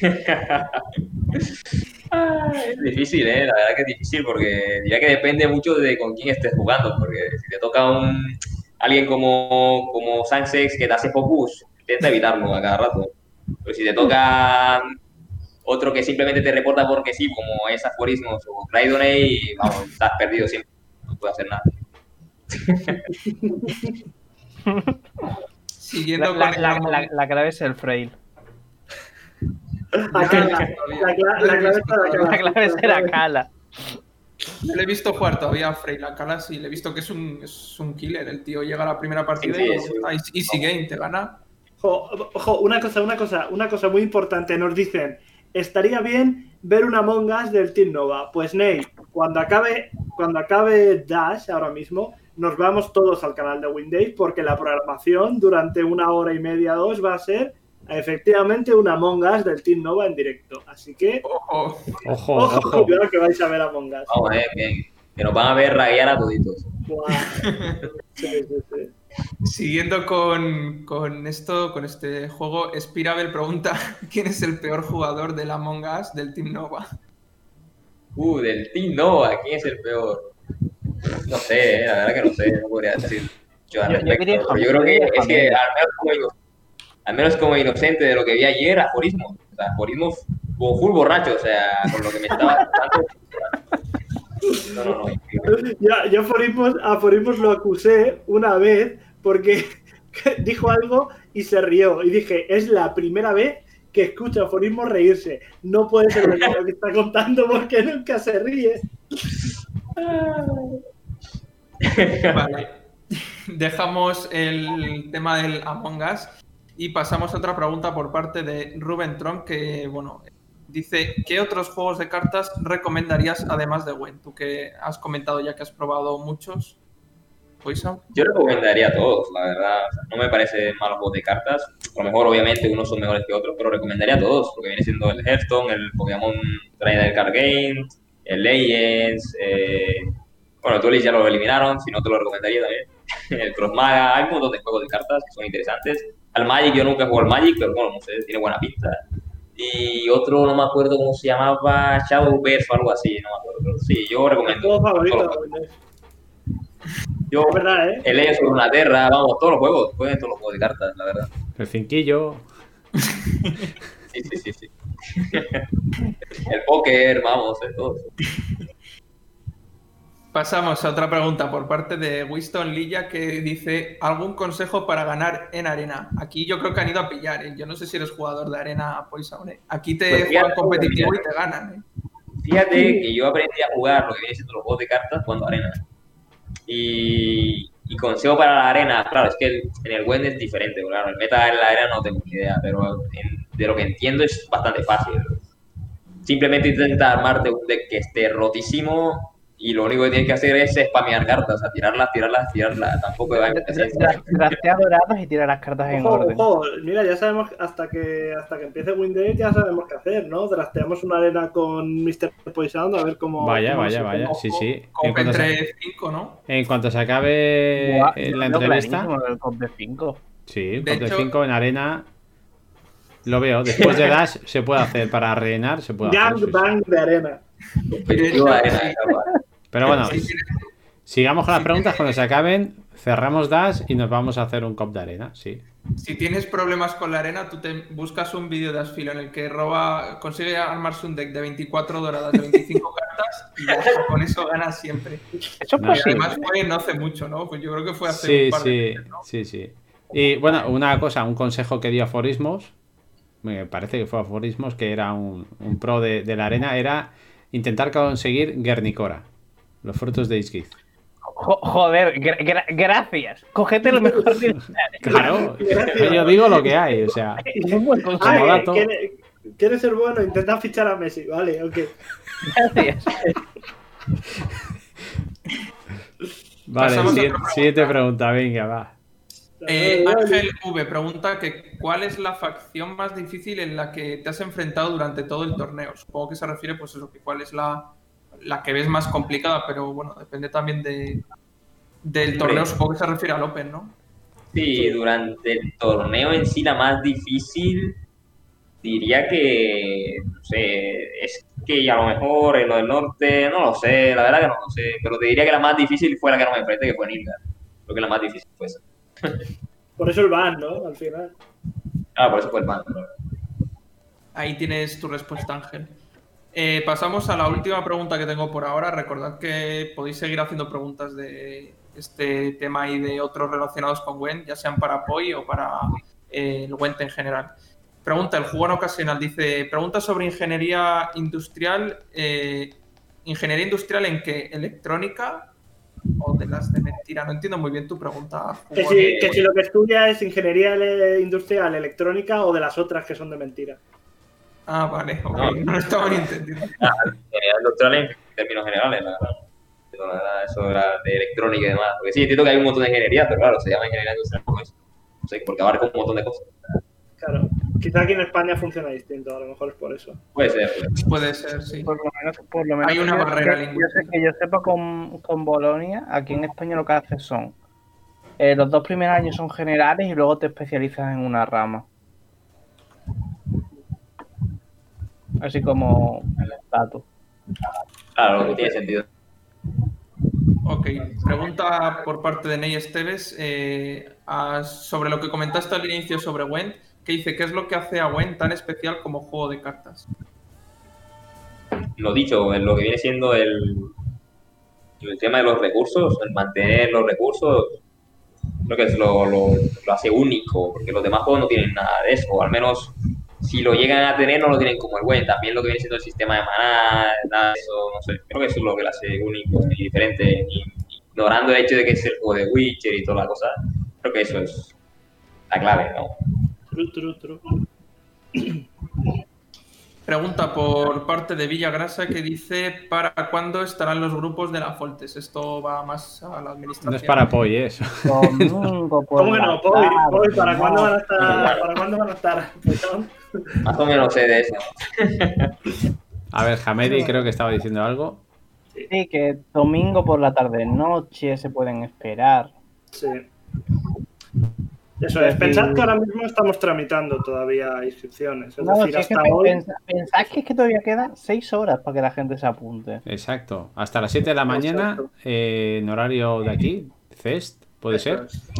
Es difícil, ¿eh? La verdad que es difícil porque diría que depende mucho de con quién estés jugando. Porque si te toca un alguien como, como Sansex que te hace focus, intenta evitarlo a cada rato. Pero si te toca otro que simplemente te reporta porque sí, como es Aforismos o Raidoney, vamos, estás perdido siempre. Hacer nada. Siguiendo La, con la- el la- la- la clave es el frail. La, clave está la La clave es la cala. No le he visto jugar todavía a Frey la cala, sí, le he visto que es un, es un killer. El tío llega a la primera partida Sí, y sí, easy game, te gana. Ojo, una cosa, una cosa, una cosa muy importante. Nos dicen, estaría bien ver una Among Us del Team Nova. Pues Ney, cuando acabe, cuando acabe Dash ahora mismo, nos vamos todos al canal de Winday porque la programación durante una hora y media, dos, va a ser efectivamente una Among Us del Team Nova en directo. Así que, Ojo. Ojo, ojo, ojo. cuidado que vais a ver Among Us. Vamos, eh, que, que nos van a ver raguear a toditos. Buah. Sí, sí, sí. Siguiendo con, con esto, con este juego, Spirabel pregunta quién es el peor jugador del Among Us del Team Nova. Uh, del Team Nova, ¿quién es el peor? No sé, eh, la verdad que no sé, no podría decir yo al Yo- yo respecto. diría pero yo creo que es al menos, como, ino- al menos como inocente de lo que vi ayer, aforismo. O sea, aforismo como full borracho, o sea, con lo que me estaba contando. No, no, no. Ya, yo aforismos, aforismos lo acusé una vez porque dijo algo y se rió. Y dije, es la primera vez que escucho a aforismos reírse. No puede ser lo que está contando porque nunca se ríe. Vale. Dejamos el tema del Among Us y pasamos a otra pregunta por parte de Ruben Tron que, bueno, dice, ¿qué otros juegos de cartas recomendarías además de Gwen? Tú que has comentado ya que has probado muchos. Poison. Yo recomendaría a todos, la verdad. O sea, no me parece malos juegos de cartas. A lo mejor, obviamente, unos son mejores que otros, pero recomendaría a todos. Lo que viene siendo el Hearthstone, el Pokémon Trainer Card Game, el Legends. Eh... Bueno, el Duelist ya lo eliminaron, si no te lo recomendaría también. el Crossmaga, hay un montón de juegos de cartas que son interesantes. Al Magic, yo nunca he jugado al Magic, pero bueno, no sé, tiene buena pinta. Y otro, no me acuerdo cómo se llamaba, Shadowverse o algo así, no me acuerdo. Pero sí, yo Mi recomiendo. todos juegos. Yo, Es verdad, ¿eh? el Legends sobre una Terra, vamos, todos los juegos, jueguen todos los juegos de cartas, la verdad. El cinquillo. Sí, sí, sí, sí. el póker, vamos, eh, todo. Pasamos a otra pregunta por parte de Winston Lilla que dice ¿algún consejo para ganar en arena? Aquí yo creo que han ido a pillar, ¿eh? yo no sé si eres jugador de arena Poison, ¿eh? Aquí te Pues juegan fíjate, competitivo y te ganan, ¿eh? Fíjate que yo aprendí a jugar lo que viene siendo los juegos de cartas cuando arena. Y, consejo para la arena, claro, es que en el Wend es diferente, claro, el meta en la arena no tengo ni idea, pero en- de lo que entiendo es bastante fácil. Simplemente intenta armarte un deck que esté rotísimo y lo único que tienes que hacer es spamear cartas, o sea, tirarlas, tirarlas, tirarlas, tampoco mucha ciencia. Draftea dorados y tira las cartas en Ojo, orden. ojo, mira, ya sabemos, hasta que hasta que empiece Windows ya sabemos qué hacer, ¿no? Drafteamos una arena con Mr. Poison a ver cómo... Vaya, cómo vaya, vaya. Sí, sí. En cuanto, se, entre 5, ¿no? en cuanto se acabe Buah, la entrevista. el comp de 5. Sí, De de hecho- 5 en arena. Lo veo. Después de Dash se puede hacer. Para rellenar se puede hacer. Gang sí, sí. Bang de arena. Competitivo de arena. Pero bueno, sigamos con las preguntas. Cuando se acaben, cerramos Dash y nos vamos a hacer un cop de arena. Sí. Si tienes problemas con la arena, tú te buscas un vídeo de Asfilo en el que roba, consigue armarse un deck de 24 doradas de 25 cartas y ya con eso gana siempre. Eso es No, además fue no hace mucho, ¿no? Pues yo creo que fue hace Sí, un par de sí, meses, ¿no? sí, sí. Y bueno, una cosa, un consejo que dio Aforismos, me parece que fue Aforismos, que era un, un pro de, de la arena, era intentar conseguir Guernicora, los frutos de. Jo- joder, gra- gra- gracias. Cogete lo mejor de Claro, yo digo lo que hay, o sea, Es un buen consejo. Como dato. ¿quiere- ¿Quieres ser bueno? Intenta fichar a Messi. Vale, ok. Gracias. vale, siguiente, siguiente pregunta, venga, va. Eh, Ángel V pregunta que cuál es la facción más difícil en la que te has enfrentado durante todo el torneo. Supongo que se refiere, pues eso, que cuál es la, la que ves más complicada, pero bueno, depende también de, del torneo. Supongo que se refiere al Open, ¿no? Sí, durante el torneo en sí, la más difícil, diría que, no sé, es que a lo mejor en lo del norte, no lo sé, la verdad que no lo sé, pero te diría que la más difícil fue la que no me enfrenté, que fue Nilgar. Creo que la más difícil fue esa. Por eso el ban, ¿no? Al final. Ah, por eso fue el ban. Ahí tienes tu respuesta, Ángel. Eh, pasamos a la última pregunta que tengo por ahora. Recordad que podéis seguir haciendo preguntas de este tema y de otros relacionados con Gwent, ya sean para Poi o para eh, el Gwent en general. Pregunta, el jugón ocasional dice, pregunta sobre ingeniería industrial. eh, ¿Ingeniería industrial en qué? ¿Electrónica o de las de mentira? No entiendo muy bien tu pregunta. Que si, que si lo que estudia es ingeniería ele- industrial, electrónica o de las otras que son de mentira. Ah, vale, ok, No. no lo estaba ni entendiendo. Ingeniería industrial en términos generales, la verdad. Pero nada, eso era de electrónica y demás. Porque sí, entiendo que hay un montón de ingeniería, pero claro, se llama ingeniería industrial por eso. No sé, porque abarca un montón de cosas. Claro. Quizá aquí en España funciona distinto, a lo mejor es por eso. Puede ser, puede ser. Puede ser, sí. Por lo menos, por lo menos Hay una barrera lingüística. Yo sé, que yo sepa con, con Bolonia, aquí en España lo que haces son eh, los dos primeros años son generales y luego te especializas en una rama. Así como dato. Claro, lo que tiene sentido. Ok, pregunta por parte de Ney Esteves eh, a- sobre lo que comentaste al inicio sobre Gwent, que dice, ¿qué es lo que hace a Gwent tan especial como juego de cartas? lo dicho, en lo que viene siendo el, el tema de los recursos, el mantener los recursos, creo que es lo, lo, lo hace único, porque los demás juegos no tienen nada de eso, o al menos si lo llegan a tener no lo tienen como el buen, también lo que viene siendo el sistema de maná, nada eso, no sé, creo que eso es lo que lo hace único y diferente, ignorando el hecho de que es el juego de Witcher y toda la cosa, creo que eso es la clave, ¿no? Tru, tru, tru. Pregunta por parte de Villagrasa que dice, ¿para cuándo estarán los grupos de la Foltes? Esto va más a la administración. No es para Poi, ¿eh? eso. Domingo por ¿Cómo que no? Poi, Poi, ¿para no. cuándo van a estar? ¿Para cuándo van a estar? Más o menos sé de eso. A ver, Hamedi creo que estaba diciendo algo. Sí, que domingo por la tarde noche se pueden esperar. Sí. Eso es. Pensad que ahora mismo estamos tramitando todavía inscripciones. Es No, decir, si es que hasta hoy. pensa- pensad que es que todavía quedan seis horas para que la gente se apunte. Exacto. Hasta las 7 de la mañana, eh, en horario de aquí, CEST, puede Eso ser. es.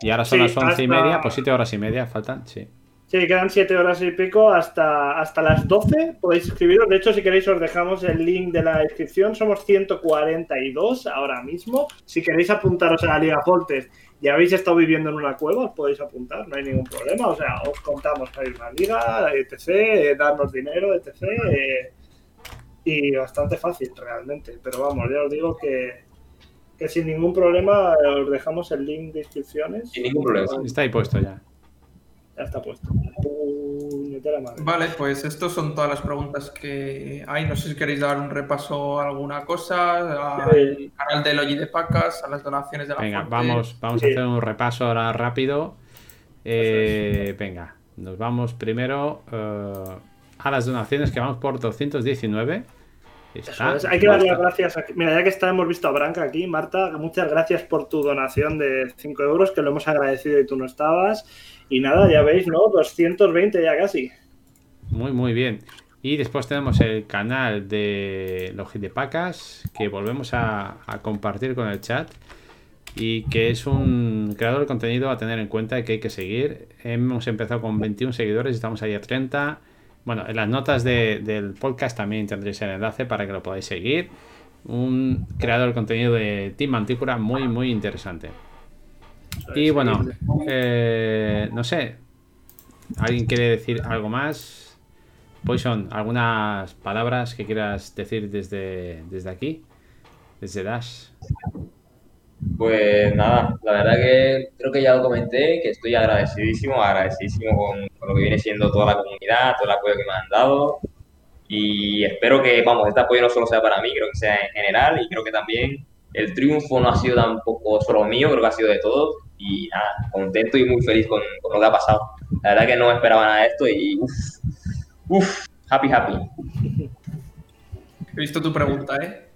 Y ahora son Sí, las once y media, pues 7 horas y media faltan, sí. Sí, quedan 7 horas y pico hasta, hasta las 12. Podéis inscribiros. De hecho, si queréis, os dejamos el link de la inscripción. Somos 142 ahora mismo. Si queréis apuntaros a la Liga Foltes y habéis estado viviendo en una cueva, os podéis apuntar, no hay ningún problema. O sea, os contamos para ir a la liga, etc., eh, darnos dinero, etc. eh, y bastante fácil, realmente. Pero vamos, ya os digo que, que sin ningún problema os dejamos el link de inscripciones. Sin ningún problema. Está ahí puesto ya. Ya está puesto. Madre. Vale, pues estos son todas las preguntas que hay. No sé si queréis dar un repaso a alguna cosa, al canal del Oji de Pacas, a las donaciones de la Venga, fuente. vamos, vamos a hacer un repaso ahora rápido. Eh, venga, nos vamos primero eh, a las donaciones que vamos por 219. Está, Hay que darle las gracias. A... Mira, ya que está, hemos visto a Branca aquí. Marta, muchas gracias por tu donación de 5 euros, que lo hemos agradecido y tú no estabas. Y nada, ya veis, ¿no? 220 ya casi. Muy, muy bien. Y después tenemos el canal de los Pacas que volvemos a, compartir con el chat y que es un creador de contenido a tener en cuenta y que hay que seguir. Hemos empezado con 21 seguidores, estamos ahí a 30. Bueno, en las notas de- del podcast también tendréis el enlace para que lo podáis seguir. Un creador de contenido de Team Mantícora muy, muy interesante. Y bueno, eh, no sé. ¿Alguien quiere decir algo más? Poison, ¿algunas palabras que quieras decir desde, desde aquí? Desde Dash. Pues nada, la verdad que creo que ya lo comenté, que estoy agradecidísimo, agradecidísimo con, con lo que viene siendo toda la comunidad, todo el apoyo que me han dado. Y espero que, vamos, este apoyo no solo sea para mí, creo que sea en general y creo que también el triunfo no ha sido tampoco solo mío, creo que ha sido de todos. Y nada, contento y muy feliz con, con lo que ha pasado. La verdad que no me esperaba nada de esto y uff, uff, happy, happy. He visto tu pregunta, ¿eh?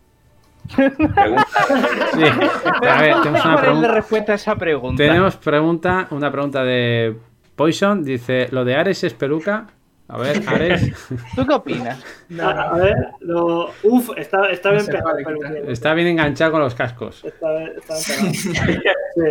Pregunta. Sí, a ver, tenemos una ¿Cuál es la pregunta. respuesta a esa pregunta? Tenemos pregunta, una pregunta de Poison. Dice, ¿lo de Ares es peluca? A ver, Ares. ¿Tú qué opinas? A, a ver, lo... uf, está, está No bien pegado. pero. Está bien enganchado con los cascos. Está, está bien pegado. Sí.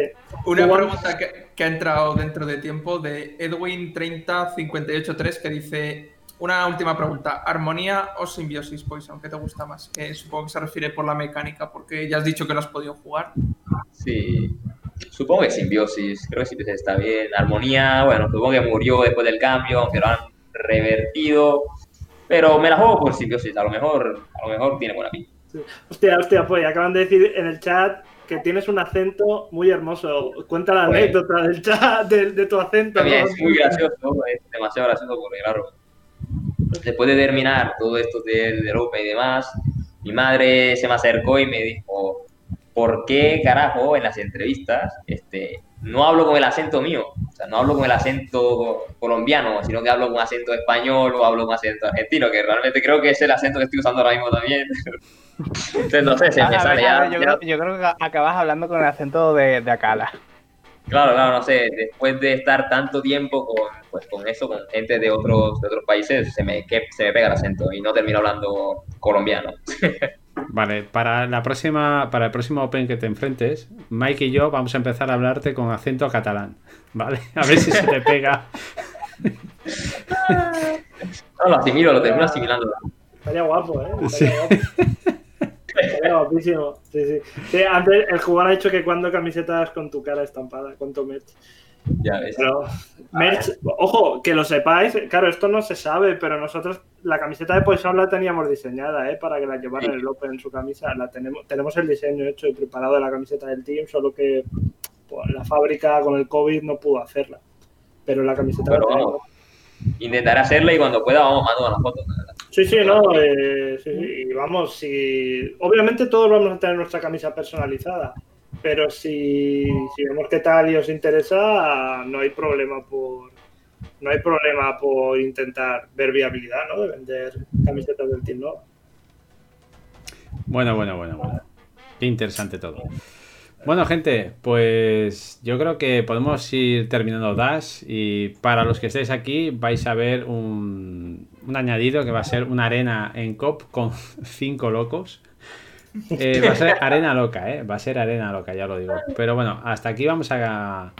Una Igual- pregunta que, que ha entrado dentro de tiempo de Edwin305883 que dice: Una última pregunta, ¿armonía o simbiosis, Poison? ¿Qué te gusta más? Que supongo que se refiere por la mecánica, porque ya has dicho que no has podido jugar. Sí, supongo que simbiosis, creo que simbiosis está bien. Armonía, bueno, supongo que murió después del cambio, aunque lo han revertido. Pero me la juego por simbiosis, a lo mejor, a lo mejor tiene buena pinta. Hostia, hostia, pues acaban de decir en el chat que tienes un acento muy hermoso. Cuenta la Pues- anécdota del chat, de, de tu acento. También ¿no? es muy gracioso, es demasiado gracioso porque, claro, después de terminar todo esto del, del Open y demás, mi madre se me acercó y me dijo, ¿por qué carajo en las entrevistas este, no hablo con el acento mío? O sea, no hablo con el acento colombiano, sino que hablo con acento español o hablo con acento argentino, que realmente creo que es el acento que estoy usando ahora mismo también. Entonces, no sé, se me ver, sale a ya. ver, yo, ya- creo, yo creo que acabas hablando con el acento de, de Akala. Claro, claro, no sé, después de estar tanto tiempo con, pues, con eso, con gente de otros, de otros países, se me, que, se me pega el acento y no termino hablando colombiano. Vale, para la próxima, para el próximo Open que te enfrentes, Mike y yo vamos a empezar a hablarte con acento catalán. ¿Vale? A ver si se te pega. No, lo asimilo, lo termino asimilando. Estaría guapo, ¿eh? Sí. Estaría guapo. Estaría guapísimo. Sí, sí. Sí, antes el jugador ha dicho que cuando camisetas con tu cara estampada, con tu merch. Ya ves. Pero, merch, ojo, que lo sepáis, claro, esto no se sabe, pero nosotros la camiseta de Poison la teníamos diseñada, ¿eh? Para que la llevara el Open en su camisa. La tenemos, tenemos el diseño hecho y preparado de la camiseta del team, solo que pues, la fábrica con el COVID no pudo hacerla. Pero la camiseta Pero la vamos, intentaré hacerla y cuando pueda vamos mando una foto. Sí, sí, no, eh, sí, sí, y vamos, si obviamente todos vamos a tener nuestra camisa personalizada, pero si, si vemos qué tal y os interesa, no hay problema por no hay problema por intentar ver viabilidad, ¿no? De vender camisetas del Team Nova. Bueno, bueno, bueno, bueno. Qué interesante todo. Bueno, gente, pues yo creo que podemos ir terminando Dash y para los que estéis aquí vais a ver un, un añadido que va a ser una arena en COP con cinco locos. Eh, va a ser arena loca, ¿eh? Va a ser arena loca, ya lo digo. Pero bueno, hasta aquí vamos a...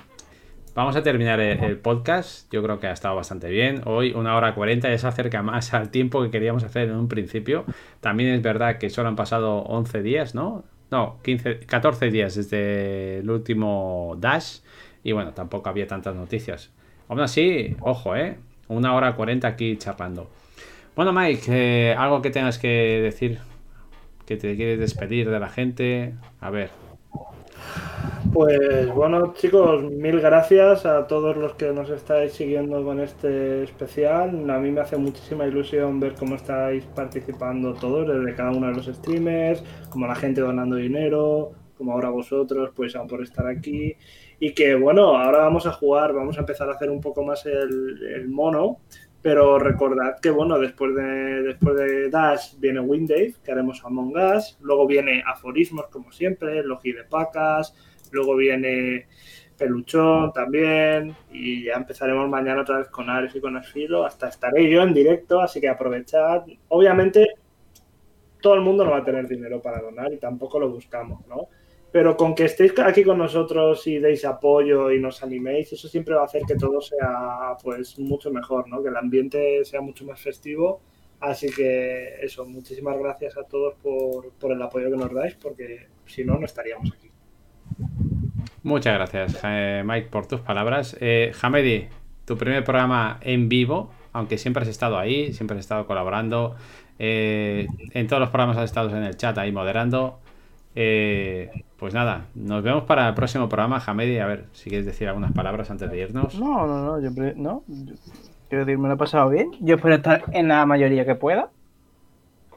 Vamos a terminar el, podcast. Yo creo que ha estado bastante bien. Hoy una hora 40 ya se acerca más al tiempo que queríamos hacer en un principio. También es verdad que solo han pasado 11 días, ¿no? No, 15, 14 días desde el último Dash. Y bueno, tampoco había tantas noticias. Aún así, ojo, ¿eh? Una hora 40 aquí charlando. Bueno, Mike, eh, algo que tengas que decir. Que te quieres despedir de la gente. A ver. Pues bueno, chicos, mil gracias a todos los que nos estáis siguiendo con este especial. A mí me hace muchísima ilusión ver cómo estáis participando todos, desde cada uno de los streamers, como la gente donando dinero, como ahora vosotros, pues aún por estar aquí. Y que bueno, ahora vamos a jugar, vamos a empezar a hacer un poco más el, el mono, Pero recordad que, bueno, después de, después de Dash viene Windave, que haremos Among Us. Luego viene Aforismos, como siempre, Logi de Pacas. Luego viene Peluchón también. Y ya empezaremos mañana otra vez con Ares y con Asfilo. Hasta estaré yo en directo, así que aprovechad. Obviamente, todo el mundo no va a tener dinero para donar y tampoco lo buscamos, ¿no? Pero con que estéis aquí con nosotros y deis apoyo y nos animéis, eso siempre va a hacer que todo sea pues mucho mejor, ¿no? Que el ambiente sea mucho más festivo. Así que eso, muchísimas gracias a todos por, por el apoyo que nos dais, porque si no, no estaríamos aquí. Muchas gracias, eh, Mike, por tus palabras. Eh, Hamedi, tu primer programa en vivo, aunque siempre has estado ahí, siempre has estado colaborando. Eh, en todos los programas has estado en el chat ahí moderando. Eh, pues nada, nos vemos para el próximo programa, Hamedi. A ver si quieres decir algunas palabras antes de irnos. No, no, no, yo, no. quiero decir, me lo he pasado bien. Yo espero estar en la mayoría que pueda.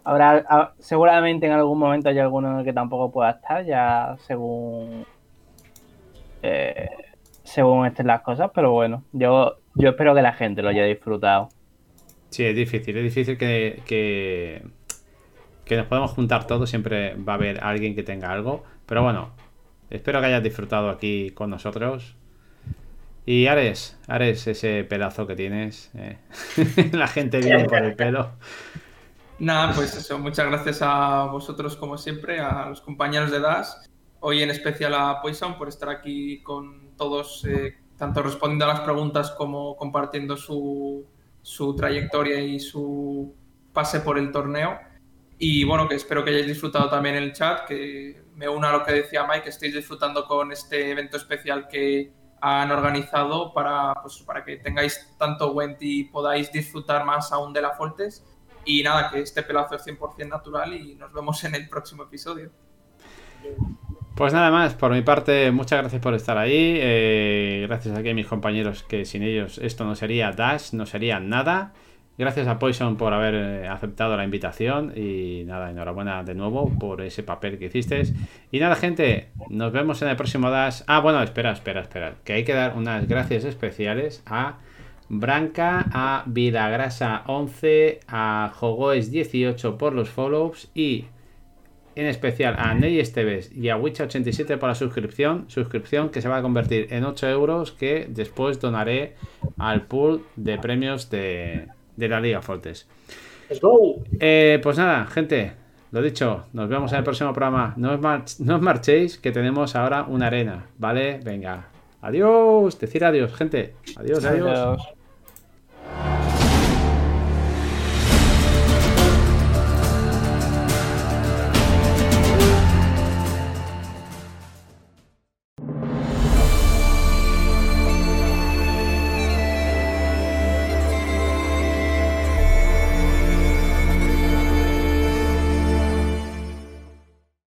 Habrá, seguramente en algún momento hay alguno en el que tampoco pueda estar, ya según eh, según estén las cosas, pero bueno, yo, yo espero que la gente lo haya disfrutado. Sí, es difícil, es difícil que, que que nos podemos juntar todos, siempre va a haber alguien que tenga algo. Pero bueno, espero que hayas disfrutado aquí con nosotros. Y Ares, Ares, ese pedazo que tienes. Eh. La gente viene por el pelo. Nada, pues eso, muchas gracias a vosotros como siempre, a los compañeros de DAS. Hoy en especial a Poison por estar aquí con todos, eh, tanto respondiendo a las preguntas como compartiendo su, su trayectoria y su pase por el torneo. Y bueno, que espero que hayáis disfrutado también el chat, que me una a lo que decía Mike, que estéis disfrutando con este evento especial que han organizado para, pues, para que tengáis tanto Went y podáis disfrutar más aún de la Foltes. Y nada, que este pelazo es 100% natural y nos vemos en el próximo episodio. Pues nada más, por mi parte, muchas gracias por estar ahí. Eh, gracias aquí a mis compañeros que sin ellos esto no sería Dash, no sería nada. Gracias a Poison por haber eh, aceptado la invitación y nada, enhorabuena de nuevo por ese papel que hiciste. Y nada, gente, nos vemos en el próximo Dash. Ah, bueno, espera, espera, espera, que hay que dar unas gracias especiales a Branca, a Vidagrasa 11, a Jogoes 18 por los follows y en especial a Ney Esteves y a Wicha87 por la suscripción, suscripción que se va a convertir en 8 euros que después donaré al pool de premios de, de la Liga Fortes. Eh, pues nada, gente, lo dicho, nos vemos en el próximo programa. No os, no os marchéis, que tenemos ahora una arena, ¿vale? Venga, adiós, decir adiós, gente. adiós. adiós.